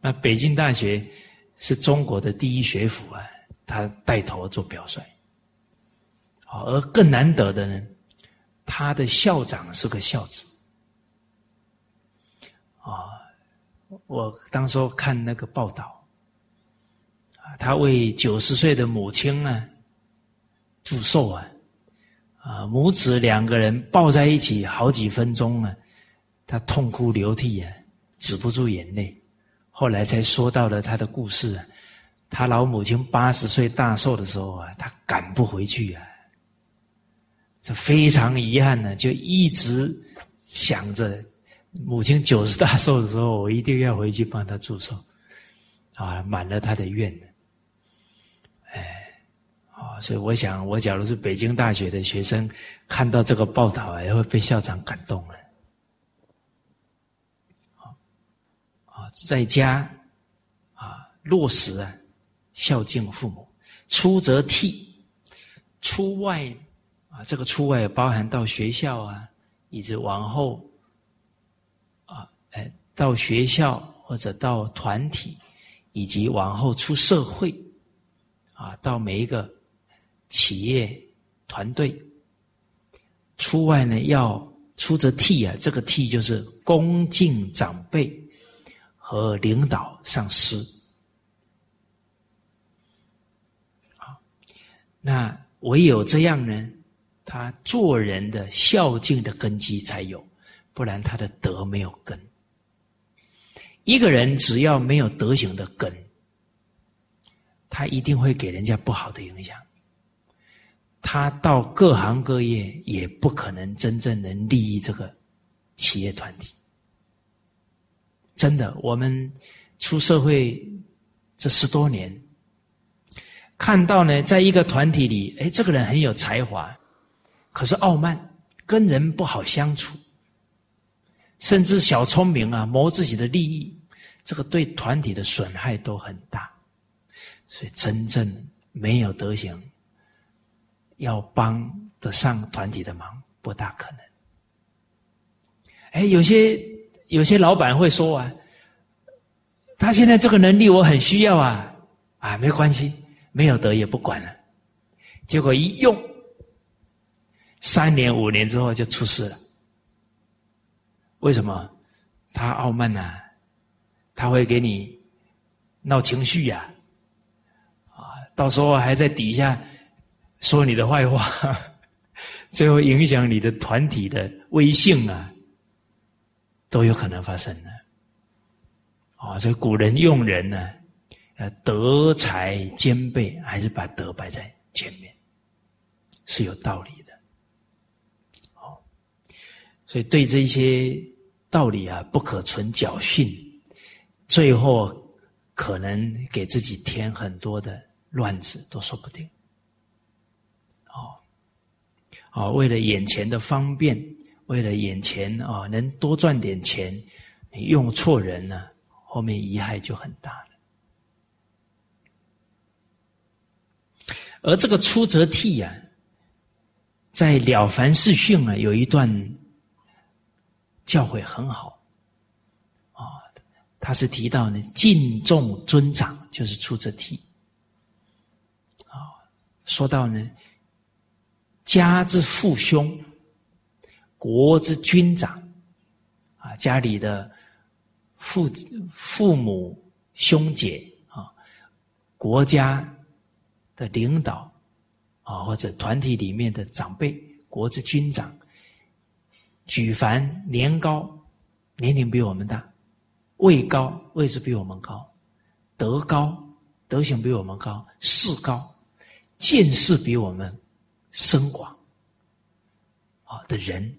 那北京大学是中国的第一学府啊，他带头做表率。好，而更难得的呢，他的校长是个孝子。啊，我当时看那个报道，啊，他为九十岁的母亲啊祝寿啊，啊，母子两个人抱在一起好几分钟啊。他痛哭流涕啊，止不住眼泪。后来才说到了他的故事啊。他老母亲八十岁大寿的时候啊，他赶不回去啊，这非常遗憾呢，就一直想着母亲九十大寿的时候，我一定要回去帮他祝寿啊，满了他的愿呢。哎，啊，所以我想，我假如是北京大学的学生，看到这个报道，也会被校长感动了。在家啊，落实啊，孝敬父母；出则悌，出外啊，这个出外包含到学校啊，以及往后啊，哎，到学校或者到团体，以及往后出社会啊，到每一个企业团队。出外呢，要出则悌啊，这个悌就是恭敬长辈。和领导上司，那唯有这样呢，他做人的孝敬的根基才有，不然他的德没有根。一个人只要没有德行的根，他一定会给人家不好的影响。他到各行各业也不可能真正能利益这个企业团体。真的，我们出社会这十多年，看到呢，在一个团体里，哎，这个人很有才华，可是傲慢，跟人不好相处，甚至小聪明啊，谋自己的利益，这个对团体的损害都很大。所以，真正没有德行。要帮得上团体的忙，不大可能。哎，有些有些老板会说啊，他现在这个能力我很需要啊，啊，没关系，没有德也不管了。结果一用，三年五年之后就出事了。为什么？他傲慢呐，他会给你闹情绪呀，啊，到时候还在底下。说你的坏话，最后影响你的团体的威信啊，都有可能发生的。啊，所以古人用人呢，呃，德才兼备，还是把德摆在前面，是有道理的。哦，所以对这些道理啊，不可存侥幸，最后可能给自己添很多的乱子，都说不定。啊，为了眼前的方便，为了眼前啊能多赚点钱，你用错人了，后面遗害就很大了。而这个出则悌呀，在《了凡四训》啊有一段教诲很好，啊，他是提到呢敬重尊长，就是出则悌。啊，说到呢。家之父兄，国之君长，啊，家里的父父母兄姐啊，国家的领导啊，或者团体里面的长辈，国之君长，举凡年高，年龄比我们大，位高，位置比我们高，德高，德行比我们高，势高，见识比我们。深广啊的人，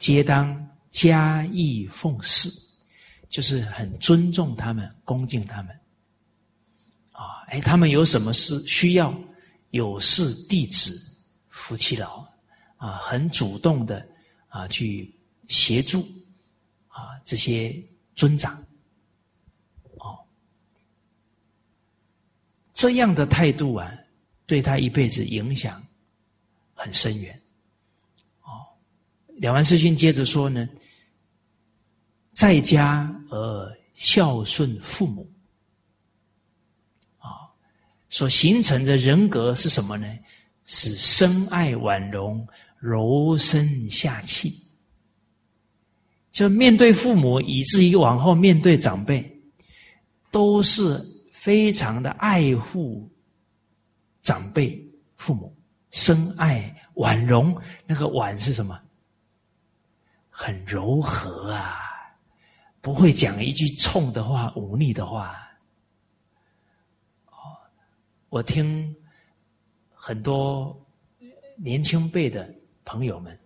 皆当加以奉事，就是很尊重他们，恭敬他们。啊，哎，他们有什么事需要，有事弟子夫妻劳，啊，很主动的啊去协助啊这些尊长。哦，这样的态度啊，对他一辈子影响。很深远，两万四训接着说呢，在家而孝顺父母，啊，所形成的人格是什么呢？是深爱婉容、柔声下气。就面对父母，以至于往后面对长辈，都是非常的爱护长辈、父母。深爱婉容，那个婉是什么？很柔和啊，不会讲一句冲的话、忤逆的话。哦，我听很多年轻辈的朋友们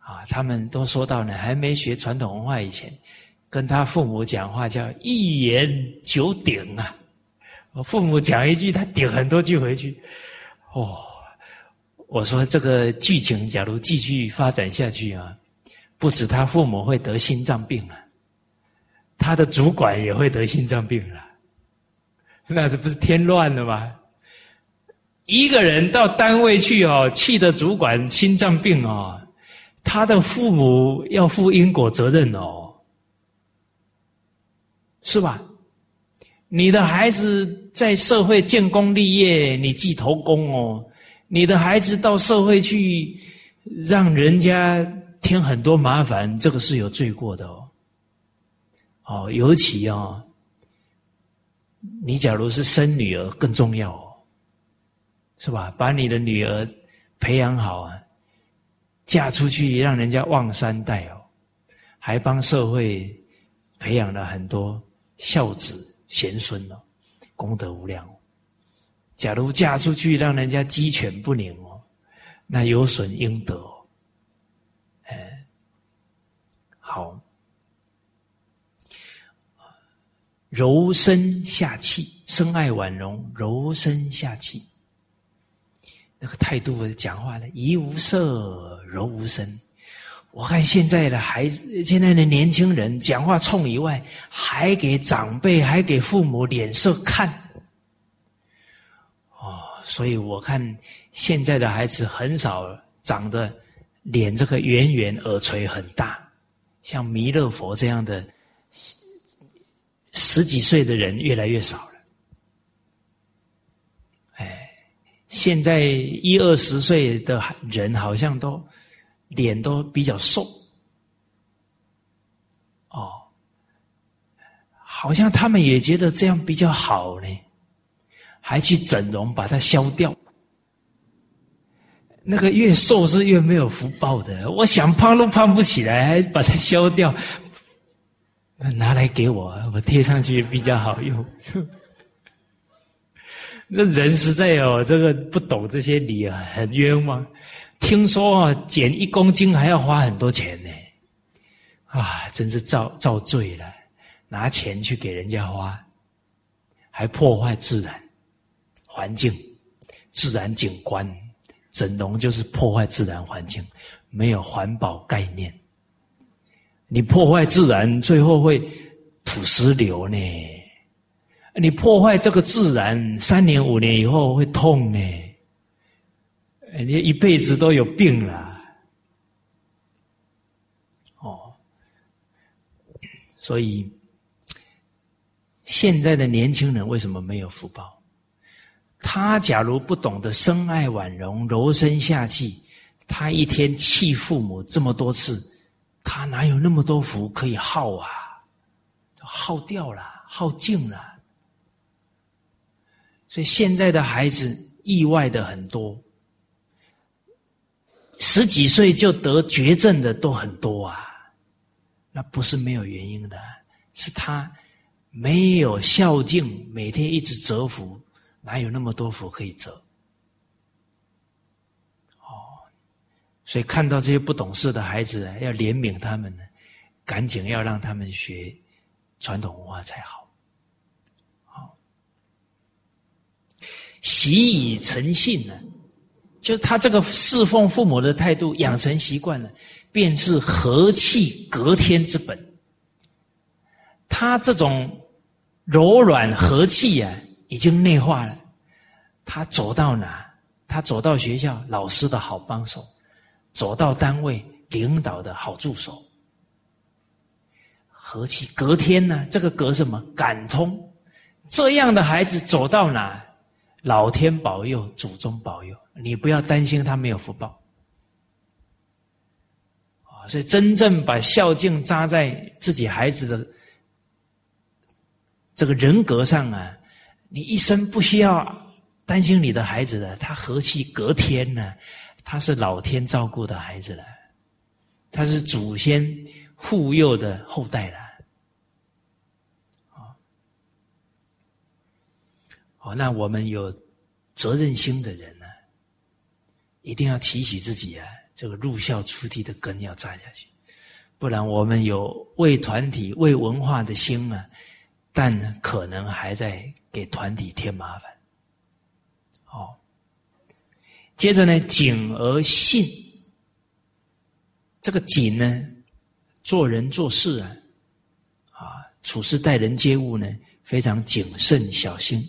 啊，他们都说到呢，还没学传统文化以前，跟他父母讲话叫一言九鼎啊。我父母讲一句，他顶很多句回去。哦。我说这个剧情，假如继续发展下去啊，不止他父母会得心脏病了，他的主管也会得心脏病了，那这不是添乱了吗？一个人到单位去哦，气得主管心脏病哦，他的父母要负因果责任哦，是吧？你的孩子在社会建功立业，你记头功哦。你的孩子到社会去，让人家添很多麻烦，这个是有罪过的哦。哦，尤其哦，你假如是生女儿更重要哦，是吧？把你的女儿培养好啊，嫁出去让人家望三代哦，还帮社会培养了很多孝子贤孙哦，功德无量。假如嫁出去让人家鸡犬不宁哦，那有损阴德。哎，好，柔声下气，深爱婉容，柔声下气。那个态度讲话呢，怡无色，柔无声。我看现在的孩子，现在的年轻人讲话冲以外，还给长辈，还给父母脸色看。哦，所以我看现在的孩子很少长得脸这个圆圆，耳垂很大，像弥勒佛这样的十几岁的人越来越少了，哎。现在一二十岁的人好像都脸都比较瘦，哦，好像他们也觉得这样比较好呢，还去整容把它消掉。那个越瘦是越没有福报的，我想胖都胖不起来，还把它消掉，拿来给我，我贴上去比较好用。这人实在哦，这个不懂这些理啊，很冤枉。听说啊，减一公斤还要花很多钱呢，啊，真是造造罪了，拿钱去给人家花，还破坏自然环境、自然景观。整容就是破坏自然环境，没有环保概念。你破坏自然，最后会土石流呢。你破坏这个自然，三年五年以后会痛呢。你一辈子都有病了。哦，所以现在的年轻人为什么没有福报？他假如不懂得深爱婉容、柔声下气，他一天气父母这么多次，他哪有那么多福可以耗啊？耗掉了，耗尽了。所以现在的孩子意外的很多，十几岁就得绝症的都很多啊，那不是没有原因的，是他没有孝敬，每天一直折福，哪有那么多福可以折？哦，所以看到这些不懂事的孩子，要怜悯他们呢，赶紧要让他们学传统文化才好。好习以成性呢，就他这个侍奉父母的态度养成习惯了，便是和气隔天之本。他这种柔软和气啊，已经内化了。他走到哪，他走到学校，老师的好帮手；走到单位，领导的好助手。和气隔天呢？这个隔什么？感通。这样的孩子走到哪？老天保佑，祖宗保佑，你不要担心他没有福报啊！所以真正把孝敬扎在自己孩子的这个人格上啊，你一生不需要担心你的孩子的，他和气隔天呢，他是老天照顾的孩子了，他是祖先护佑的后代了。哦，那我们有责任心的人呢，一定要提醒自己啊，这个入校出地的根要扎下去，不然我们有为团体、为文化的心啊，但可能还在给团体添麻烦。哦，接着呢，谨而信，这个谨呢，做人做事啊，啊，处事待人接物呢，非常谨慎小心。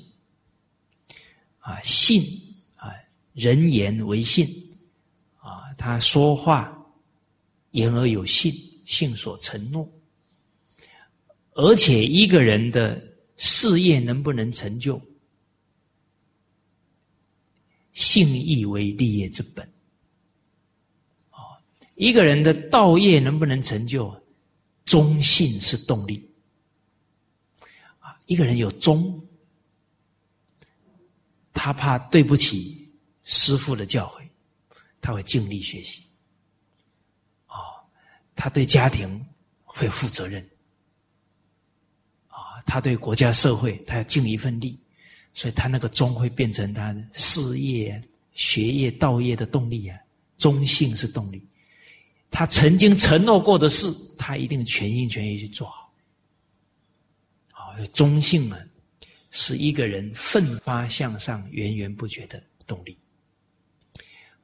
啊，信啊，人言为信啊，他说话言而有信，信所承诺。而且一个人的事业能不能成就，信义为立业之本。啊，一个人的道业能不能成就，忠信是动力。啊，一个人有忠。他怕对不起师父的教诲，他会尽力学习。哦，他对家庭会负责任。他对国家社会，他要尽一份力，所以他那个忠会变成他事业、学业、道业的动力啊。忠信是动力，他曾经承诺过的事，他一定全心全意去做好。啊，忠信啊，是一个人奋发向上、源源不绝的动力。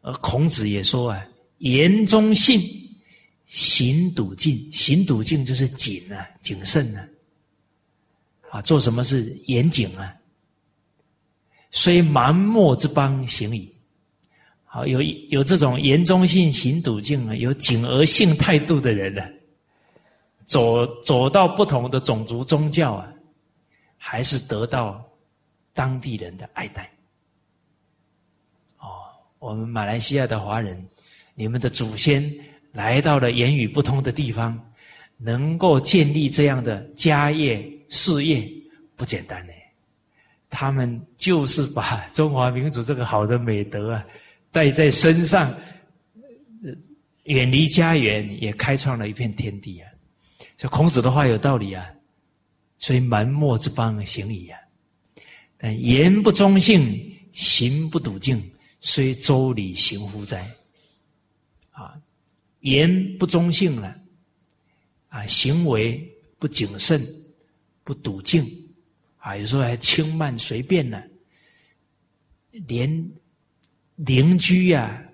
而孔子也说啊：“言忠信，行笃敬。行笃敬就是谨啊，谨慎啊。啊，做什么是严谨啊？虽蛮貊之邦，行矣。”好，有有这种言忠信、行笃敬啊，有谨而信态度的人呢，走走到不同的种族宗教啊，还是得到当地人的爱戴。哦，我们马来西亚的华人，你们的祖先来到了言语不通的地方，能够建立这样的家业事业，不简单呢。他们就是把中华民族这个好的美德啊。带在身上，远离家园，也开创了一片天地啊！所以孔子的话有道理啊，虽蛮貊之邦，行矣啊！但言不忠信，行不笃敬，虽周礼行乎哉？啊，言不忠信了，啊，行为不谨慎，不笃敬，啊，有时候还轻慢随便呢，连。邻居呀，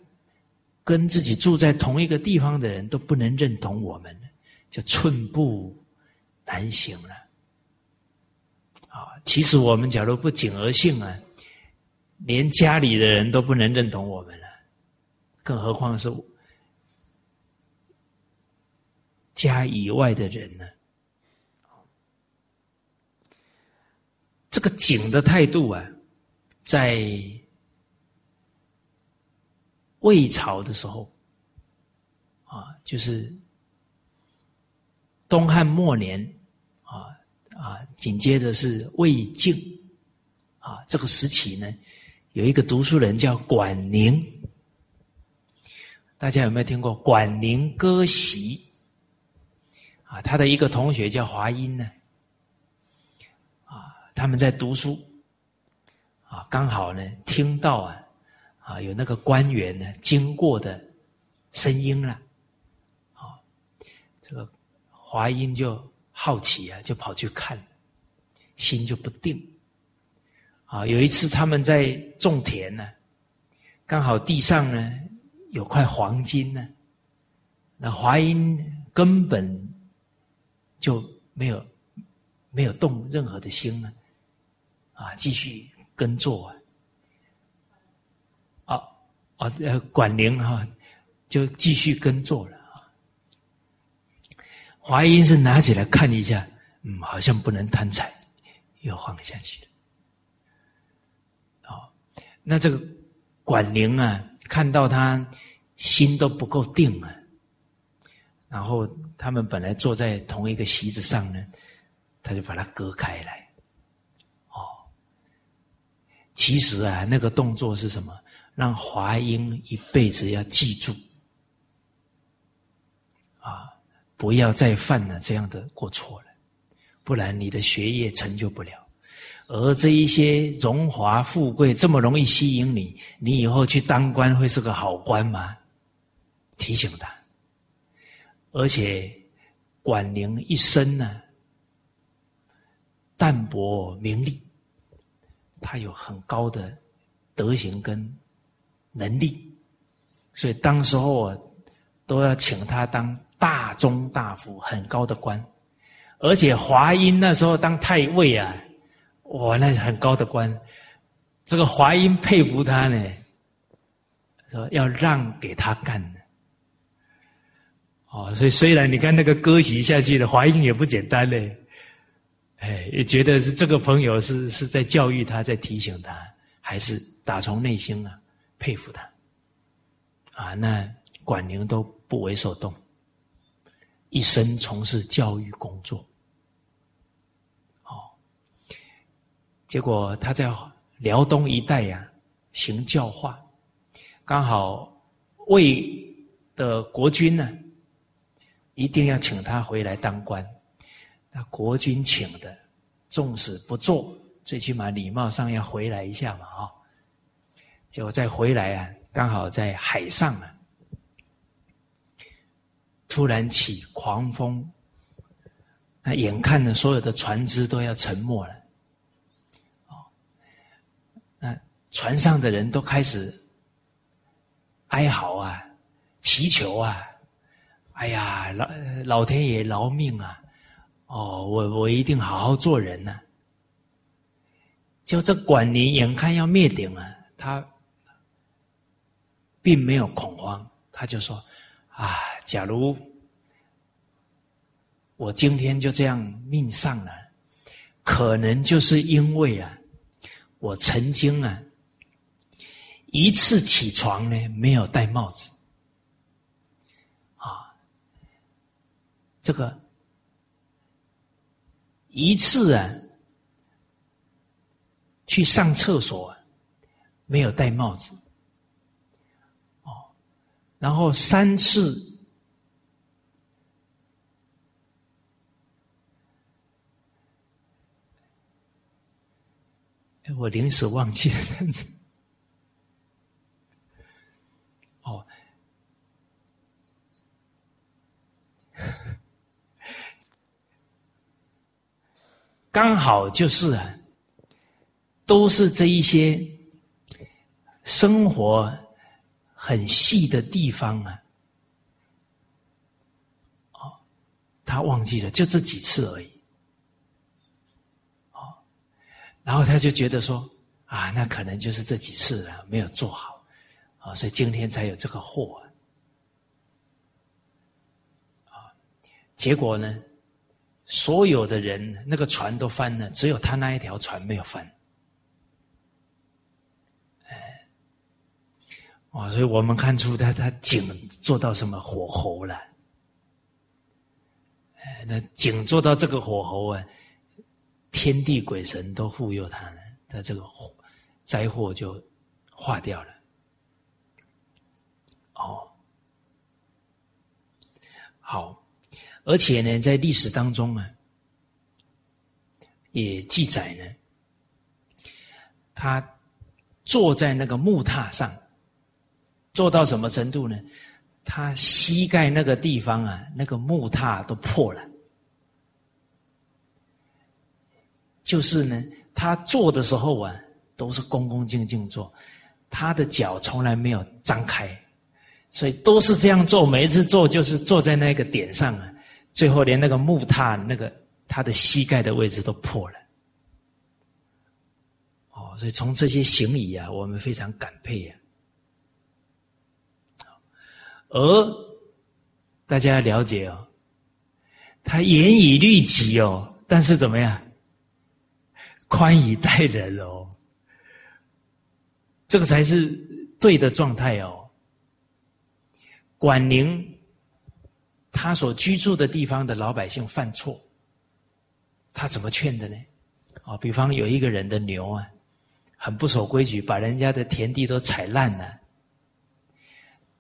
跟自己住在同一个地方的人都不能认同我们，就寸步难行了。啊，其实我们假如不谨而信啊，连家里的人都不能认同我们了，更何况是家以外的人呢？这个景的态度啊，在。魏朝的时候，啊，就是东汉末年，啊啊，紧接着是魏晋，啊，这个时期呢，有一个读书人叫管宁，大家有没有听过管宁割席？啊，他的一个同学叫华阴呢，他们在读书，啊，刚好呢听到啊。啊，有那个官员呢经过的声音了，啊，这个华英就好奇啊，就跑去看，心就不定。啊，有一次他们在种田呢，刚好地上呢有块黄金呢，那华英根本就没有没有动任何的心呢，啊继续耕作。啊，呃，管宁哈就继续耕作了啊。华阴是拿起来看一下，嗯，好像不能贪财，又放下去了。哦，那这个管宁啊，看到他心都不够定啊，然后他们本来坐在同一个席子上呢，他就把它割开来。其实啊，那个动作是什么？让华英一辈子要记住，啊，不要再犯了这样的过错了，不然你的学业成就不了。而这一些荣华富贵这么容易吸引你，你以后去当官会是个好官吗？提醒他。而且管宁一生呢，淡泊名利，他有很高的德行跟。能力，所以当时候啊，都要请他当大中大夫，很高的官。而且华阴那时候当太尉啊，哇，那很高的官。这个华阴佩服他呢，说要让给他干的。哦，所以虽然你看那个割席下去的华阴也不简单嘞，哎，也觉得是这个朋友是是在教育他，在提醒他，还是打从内心啊。佩服他，啊，那管宁都不为所动，一生从事教育工作，哦，结果他在辽东一带呀行教化，刚好魏的国君呢，一定要请他回来当官。那国君请的，纵使不做，最起码礼貌上要回来一下嘛，啊！结果再回来啊，刚好在海上啊，突然起狂风，那眼看着所有的船只都要沉没了，哦，那船上的人都开始哀嚎啊，祈求啊，哎呀，老老天爷饶命啊！哦，我我一定好好做人呢。就这管宁眼看要灭顶了，他。并没有恐慌，他就说：“啊，假如我今天就这样命丧了，可能就是因为啊，我曾经啊一次起床呢没有戴帽子，啊，这个一次啊去上厕所没有戴帽子。”哦然后三次，哎，我临时忘记了刚好就是啊，都是这一些生活。很细的地方啊，哦，他忘记了，就这几次而已，哦，然后他就觉得说啊，那可能就是这几次啊没有做好，啊，所以今天才有这个祸啊，结果呢，所有的人那个船都翻了，只有他那一条船没有翻。哇，所以我们看出他他井做到什么火候了？哎，那井做到这个火候啊，天地鬼神都护佑他了，他这个灾祸就化掉了。哦，好，而且呢，在历史当中啊，也记载呢，他坐在那个木榻上。做到什么程度呢？他膝盖那个地方啊，那个木榻都破了。就是呢，他坐的时候啊，都是恭恭敬敬坐，他的脚从来没有张开，所以都是这样坐。每一次坐就是坐在那个点上啊，最后连那个木榻那个他的膝盖的位置都破了。哦，所以从这些行礼啊，我们非常感佩呀。而大家要了解哦，他严以律己哦，但是怎么样？宽以待人哦，这个才是对的状态哦。管宁他所居住的地方的老百姓犯错，他怎么劝的呢？啊，比方有一个人的牛啊，很不守规矩，把人家的田地都踩烂了。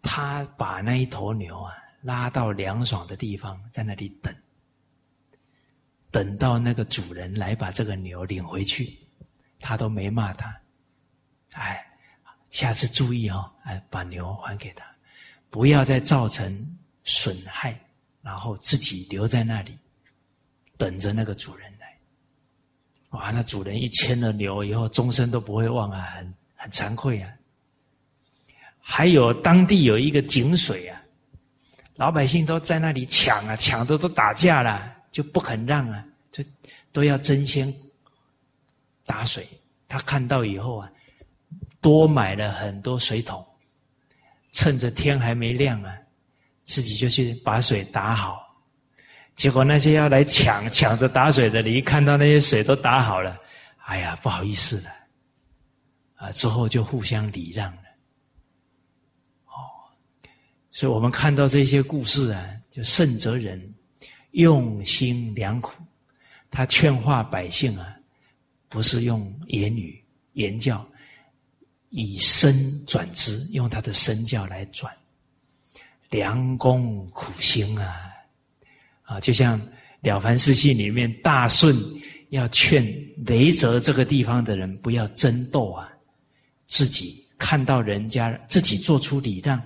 他把那一头牛啊拉到凉爽的地方，在那里等，等到那个主人来把这个牛领回去，他都没骂他。哎，下次注意哦，哎，把牛还给他，不要再造成损害，然后自己留在那里等着那个主人来。哇，那主人一牵了牛以后，终身都不会忘啊，很很惭愧啊。还有当地有一个井水啊，老百姓都在那里抢啊，抢的都打架了，就不肯让啊，就都要争先打水。他看到以后啊，多买了很多水桶，趁着天还没亮啊，自己就去把水打好。结果那些要来抢抢着打水的，你一看到那些水都打好了，哎呀，不好意思了，啊，之后就互相礼让了，哦。所以我们看到这些故事啊，就圣哲人用心良苦，他劝化百姓啊，不是用言语言教，以身转之，用他的身教来转。良功苦心啊，啊，就像《了凡四训》里面，大顺要劝雷泽这个地方的人不要争斗啊，自己看到人家自己做出礼让，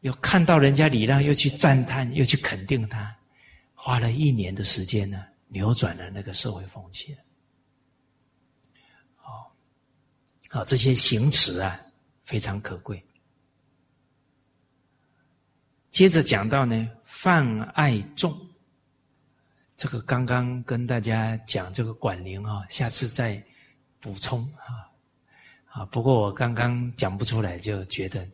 又看到人家礼让，又去赞叹，又去肯定他，花了一年的时间呢，扭转了那个社会风气。好，好，这些行持啊，非常可贵。接着讲到呢，泛爱众，这个刚刚跟大家讲这个管灵啊，下次再补充啊。啊。不过我刚刚讲不出来，就觉得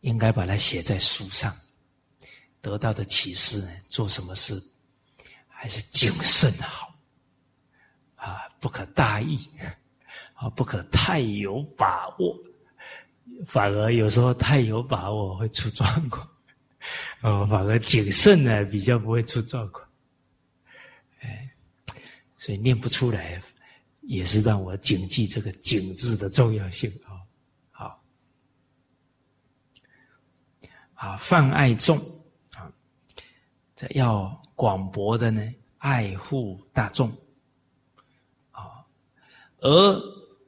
应该把它写在书上，得到的启示呢，做什么事还是谨慎好。啊，不可大意。啊，不可太有把握，反而有时候太有把握会出状况。哦，反而谨慎呢，比较不会出状况。哎，所以念不出来，也是让我谨记这个“谨”字的重要性啊。好，啊，泛爱众啊，这要广博的呢，爱护大众啊。而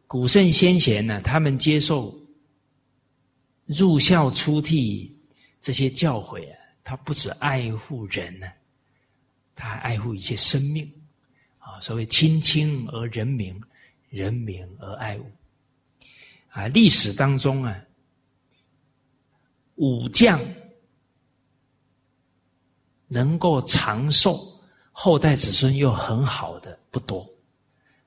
古圣先贤呢，他们接受入校出替。这些教诲啊，他不止爱护人呢，他还爱护一切生命啊。所谓亲亲而人民，人民而爱物啊。历史当中啊，武将能够长寿，后代子孙又很好的不多。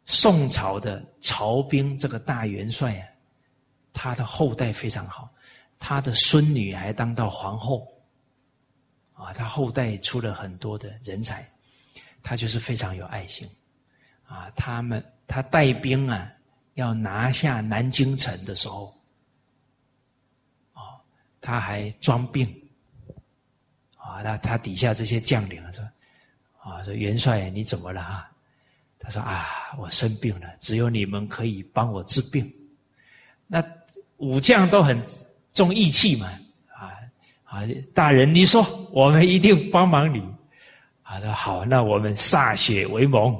宋朝的曹兵这个大元帅啊，他的后代非常好。他的孙女还当到皇后，啊，他后代出了很多的人才，他就是非常有爱心，啊，他们他带兵啊，要拿下南京城的时候，哦，他还装病，啊，那他底下这些将领啊说，啊，说元帅你怎么了啊？他说啊，我生病了，只有你们可以帮我治病，那武将都很。重义气嘛，啊啊！大人，你说我们一定帮忙你。啊，那好，那我们歃血为盟，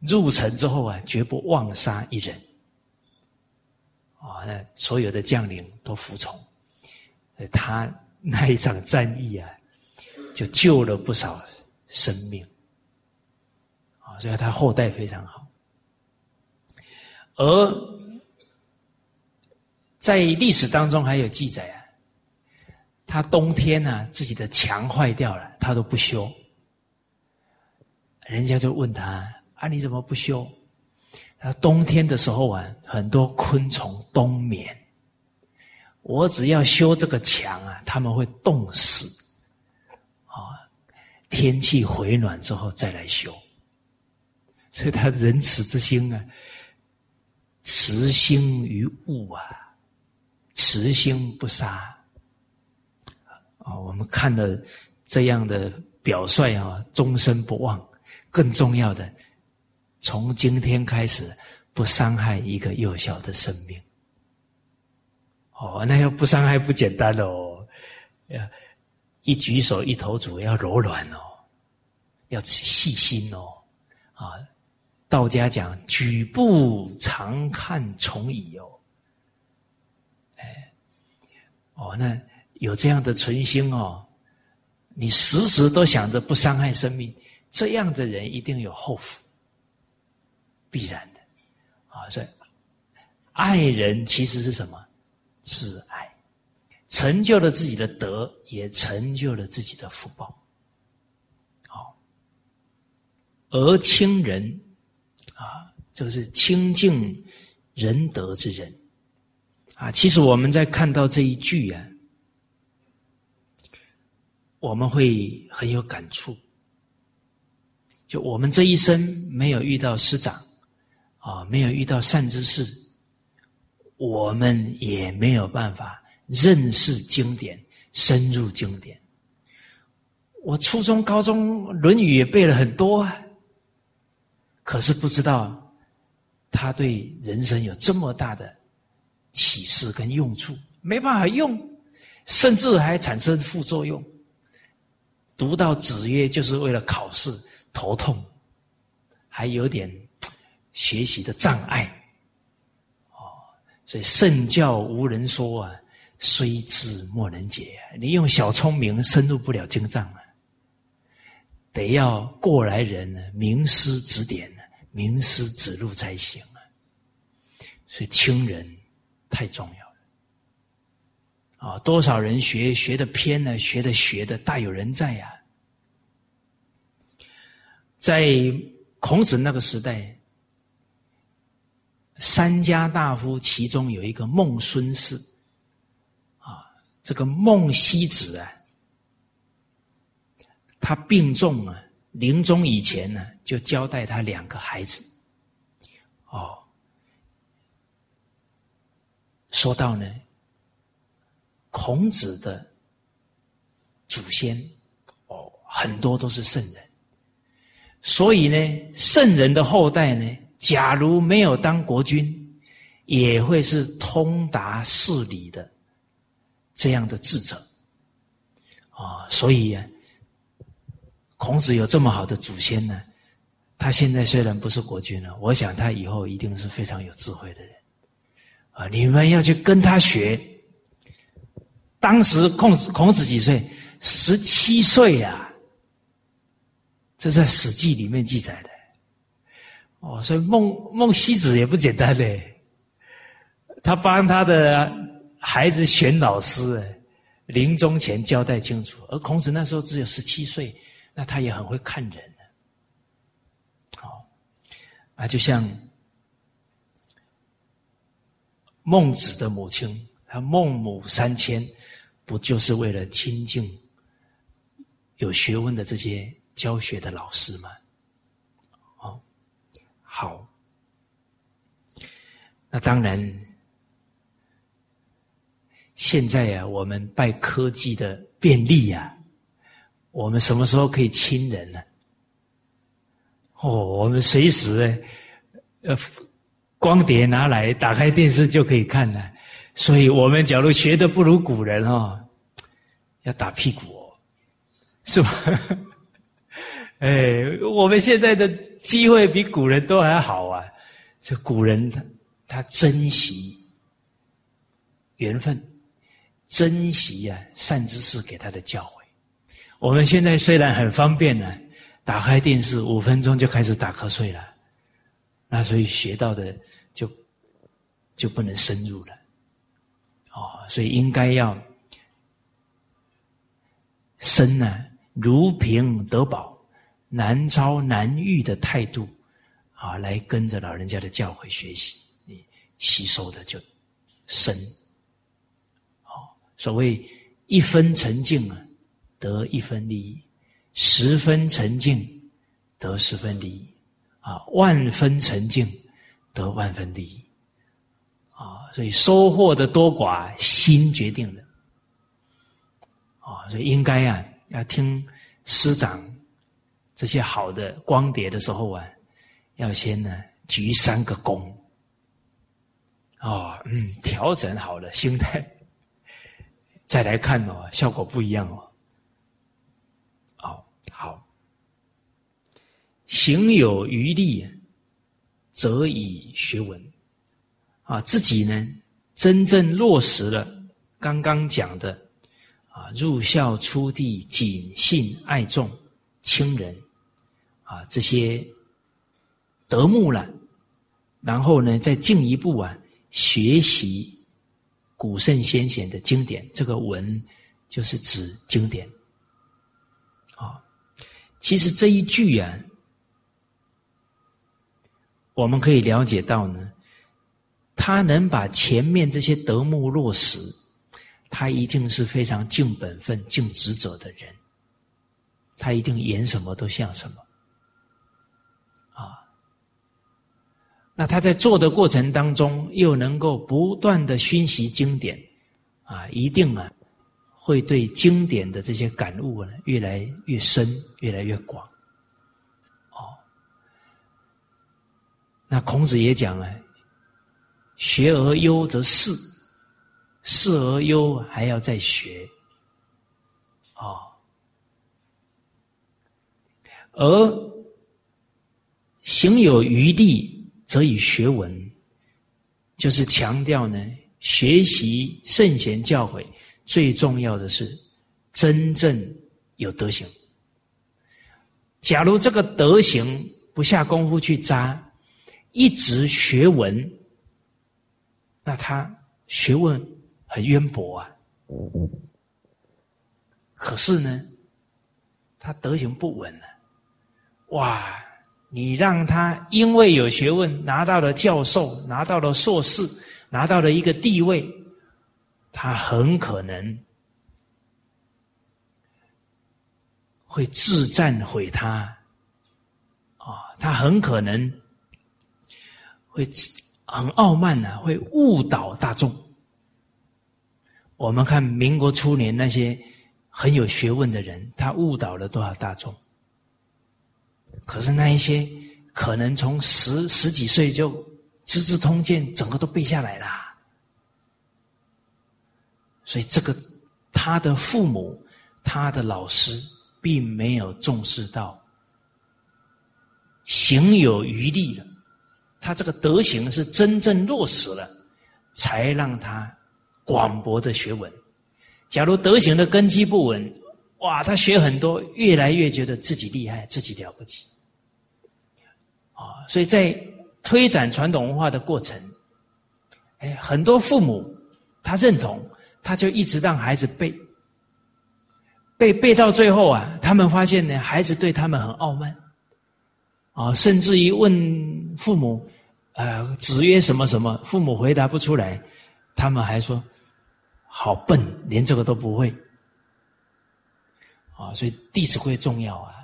入城之后啊，绝不妄杀一人。啊，那所有的将领都服从。他那一场战役啊，就救了不少生命。啊，所以他后代非常好。而在历史当中还有记载啊，他冬天呢自己的墙坏掉了，他都不修。人家就问他啊，你怎么不修？他冬天的时候啊，很多昆虫冬眠，我只要修这个墙啊，他们会冻死。啊，天气回暖之后再来修。所以他仁慈之心啊，慈心于物啊。慈心不杀啊！我们看了这样的表率啊，终身不忘。更重要的，从今天开始不伤害一个幼小的生命。哦，那要不伤害不简单哦，要一举手一投足要柔软哦，要细心哦。啊，道家讲举步常看虫蚁哦。哦，那有这样的存心哦，你时时都想着不伤害生命，这样的人一定有后福，必然的。啊，所以爱人其实是什么？自爱，成就了自己的德，也成就了自己的福报。好，而亲人啊，就是清净仁德之人。啊，其实我们在看到这一句啊，我们会很有感触。就我们这一生没有遇到师长，啊，没有遇到善知识，我们也没有办法认识经典，深入经典。我初中、高中《论语》也背了很多啊，可是不知道他对人生有这么大的。启示跟用处，没办法用，甚至还产生副作用。读到子曰就是为了考试头痛，还有点学习的障碍，哦，所以圣教无人说啊，虽知莫能解。你用小聪明深入不了经藏啊，得要过来人呢，名师指点，名师指路才行啊。所以亲人太重要了啊！多少人学学的偏呢？学的学的大有人在呀。在孔子那个时代，三家大夫其中有一个孟孙氏，啊，这个孟西子啊，他病重啊，临终以前呢，就交代他两个孩子，哦，说到呢，孔子的祖先，哦，很多都是圣人。所以呢，圣人的后代呢，假如没有当国君，也会是通达事理的这样的智者啊。所以，孔子有这么好的祖先呢，他现在虽然不是国君了，我想他以后一定是非常有智慧的人啊。你们要去跟他学。当时孔子孔子几岁？十七岁呀。这在《史记》里面记载的，哦，所以孟孟西子也不简单嘞，他帮他的孩子选老师，临终前交代清楚。而孔子那时候只有十七岁，那他也很会看人，好，啊，就像孟子的母亲，他孟母三迁，不就是为了亲近有学问的这些？教学的老师吗，哦，好，那当然，现在呀，我们拜科技的便利呀，我们什么时候可以亲人呢？哦，我们随时，呃，光碟拿来，打开电视就可以看了。所以我们假如学的不如古人哦，要打屁股哦，是吧？哎，我们现在的机会比古人都还好啊！这古人他他珍惜缘分，珍惜啊善知识给他的教诲。我们现在虽然很方便呢，打开电视五分钟就开始打瞌睡了，那所以学到的就就不能深入了。哦，所以应该要深呢，如凭得宝。难招难遇的态度，啊，来跟着老人家的教诲学习，你吸收的就深。哦，所谓一分沉静啊，得一分利益；十分沉静，得十分利益；啊，万分沉静，得万分利益。啊，所以收获的多寡，心决定的。啊，所以应该啊，要听师长。这些好的光碟的时候啊，要先呢鞠三个躬，哦，嗯，调整好了心态，再来看哦，效果不一样。哦，好，行有余力，则以学文，啊，自己呢真正落实了刚刚讲的啊，入孝出弟，谨信爱众，亲人。啊，这些德目了，然后呢，再进一步啊，学习古圣先贤的经典。这个文就是指经典。啊，其实这一句啊，我们可以了解到呢，他能把前面这些德目落实，他一定是非常尽本分、尽职责的人。他一定演什么都像什么。那他在做的过程当中，又能够不断的熏习经典，啊，一定啊，会对经典的这些感悟呢，越来越深，越来越广。那孔子也讲啊，学而优则仕，仕而优还要再学，啊，而行有余力，则以学文，就是强调呢，学习圣贤教诲，最重要的是真正有德行。假如这个德行不下功夫去扎，一直学文。那他学问很渊博啊，可是呢，他德行不稳啊。哇，你让他因为有学问拿到了教授，拿到了硕士，拿到了一个地位，他很可能会自赞毁他啊，他很可能会。很傲慢呢，会误导大众。我们看民国初年那些很有学问的人，他误导了多少大众？可是那一些可能从十十几岁就《资治通鉴》整个都背下来了，所以这个他的父母、他的老师并没有重视到，行有余力了。他这个德行是真正落实了，才让他广博的学问。假如德行的根基不稳，哇，他学很多，越来越觉得自己厉害，自己了不起。啊，所以在推展传统文化的过程，哎，很多父母他认同，他就一直让孩子背，背背到最后啊，他们发现呢，孩子对他们很傲慢。啊，甚至于问父母，呃，子曰什么什么，父母回答不出来，他们还说好笨，连这个都不会。啊，所以《弟子规》重要啊，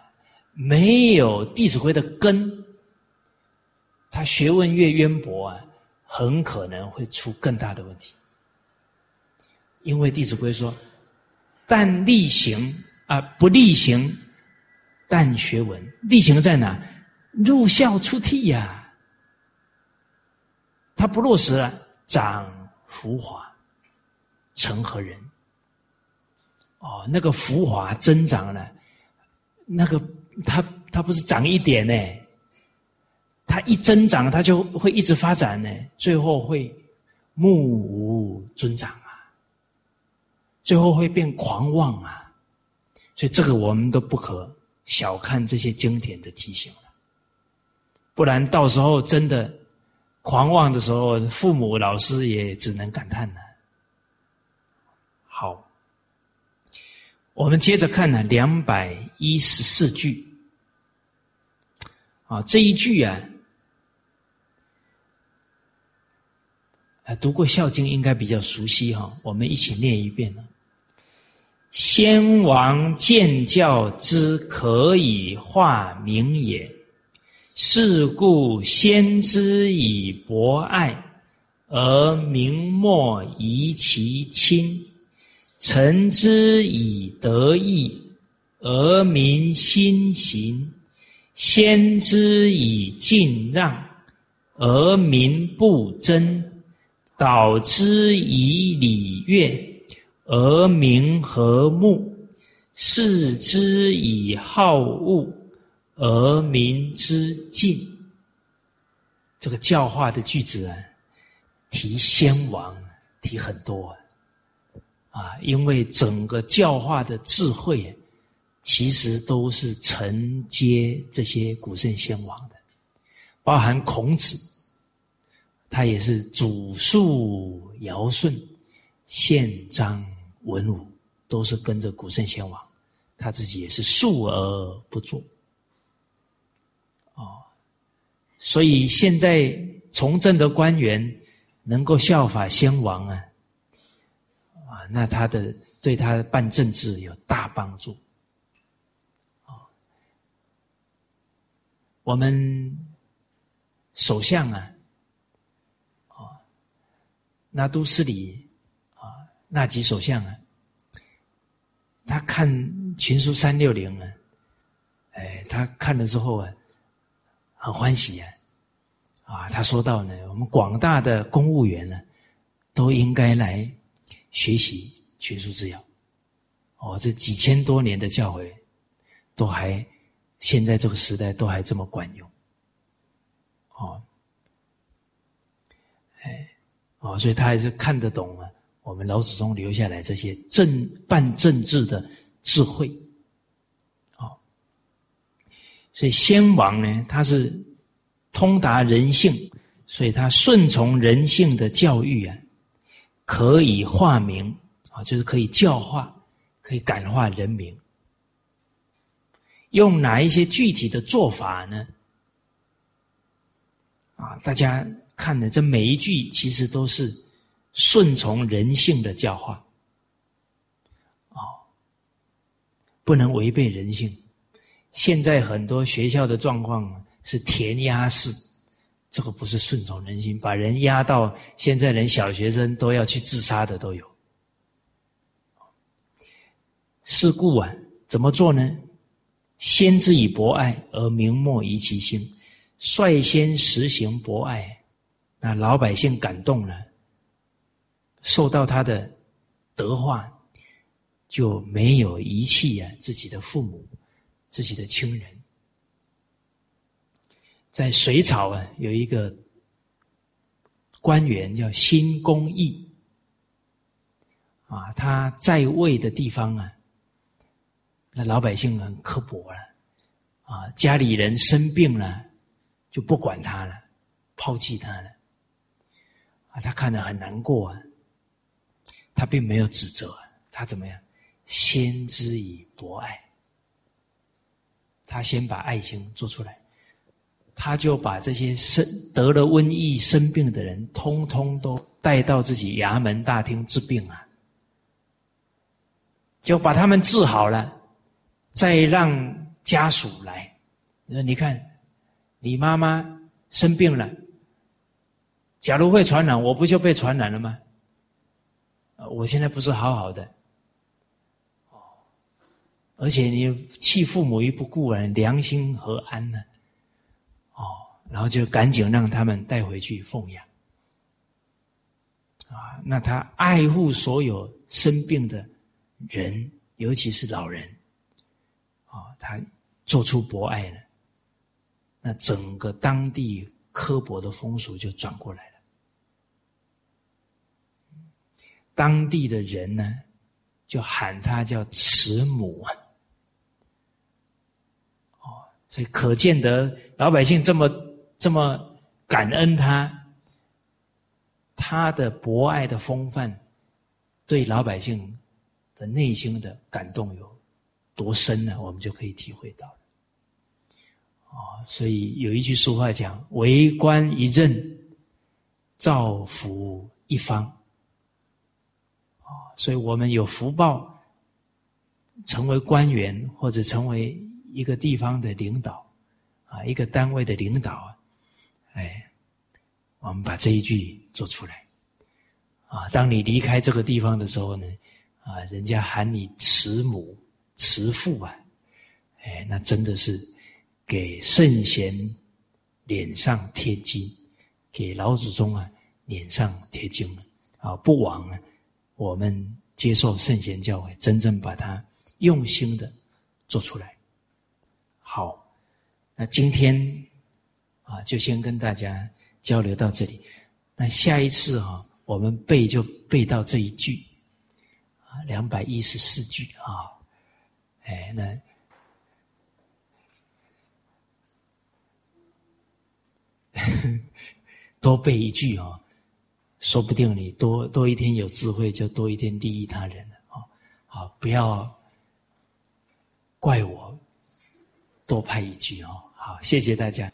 没有《弟子规》的根，他学问越渊博啊，很可能会出更大的问题。因为《弟子规》说：“但力行啊，不力行，但学文。力行在哪？”入校出悌呀，他不落实了，长浮华，成何人？哦，那个浮华增长了，那个他他不是长一点呢，他一增长，他就会一直发展呢，最后会目无尊长啊，最后会变狂妄啊，所以这个我们都不可小看这些经典的提醒。不然到时候真的狂妄的时候，父母老师也只能感叹了。好，我们接着看呢，两百一十四句。啊，这一句啊，啊，读过《孝经》应该比较熟悉哈，我们一起念一遍呢。先王见教之可以化名也。是故先之以博爱，而明莫疑其亲；臣之以德义，而民心行；先之以敬让，而民不争；导之以礼乐，而民和睦；事之以好恶。而民之敬，这个教化的句子啊，提先王，提很多啊，因为整个教化的智慧，其实都是承接这些古圣先王的，包含孔子，他也是祖述尧舜，宪章文武，都是跟着古圣先王，他自己也是述而不作。所以现在从政的官员能够效法先王啊，啊，那他的对他办政治有大帮助。啊，我们首相啊，啊，那都斯里啊，那吉首相啊，他看群书三六零啊，哎，他看了之后啊。很欢喜呀，啊，他说到呢，我们广大的公务员呢，都应该来学习学术治疗。哦，这几千多年的教诲，都还现在这个时代都还这么管用。哦，哎，哦，所以他还是看得懂啊，我们老祖宗留下来这些政办政治的智慧。所以先王呢，他是通达人性，所以他顺从人性的教育啊，可以化名啊，就是可以教化。可以感化人民，用哪一些具体的做法呢？啊，大家看的这每一句，其实都是顺从人性的教化，哦，不能违背人性。现在很多学校的状况是填鸭式，这个不是顺从人心，把人压到现在连小学生都要去自杀的都有。是故啊，怎么做呢？先知以博爱而明莫移其心，率先实行博爱，那老百姓感动了，受到他的德化，就没有遗弃啊自己的父母、自己的亲人。在隋朝啊，有一个官员叫辛公义，啊，他在位的地方啊。那老百姓很刻薄了，啊，家里人生病了，就不管他了，抛弃他了，啊，他看得很难过啊。他并没有指责，他怎么样？先知以博爱，他先把爱心做出来，他就把这些生得了瘟疫生病的人，通通都带到自己衙门大厅治病啊，就把他们治好了。再让家属来，你说你看，你妈妈生病了，假如会传染，我不就被传染了吗？我现在不是好好的，而且你弃父母于不顾啊，良心何安呢？哦，然后就赶紧让他们带回去奉养，啊，那他爱护所有生病的人，尤其是老人。啊，他做出博爱了，那整个当地刻薄的风俗就转过来了。当地的人呢，就喊他叫慈母。哦，所以可见得老百姓这么这么感恩他，他的博爱的风范，对老百姓的内心的感动有。多深呢？我们就可以体会到了。哦，所以有一句俗话讲：“为官一任，造福一方。”啊，所以我们有福报，成为官员或者成为一个地方的领导，啊，一个单位的领导啊，哎，我们把这一句做出来。啊，当你离开这个地方的时候呢，啊，人家喊你慈母。慈父啊，哎，那真的是给圣贤脸上贴金，给老祖宗啊脸上贴金了啊！不枉啊，我们接受圣贤教诲，真正把它用心的做出来。好，那今天啊，就先跟大家交流到这里。那下一次啊，我们背就背到这一句啊，两百一十四句啊。哎，那 多背一句啊，说不定你多多一天有智慧，就多一天利益他人了啊！好，不要怪我多拍一句哦。好，谢谢大家。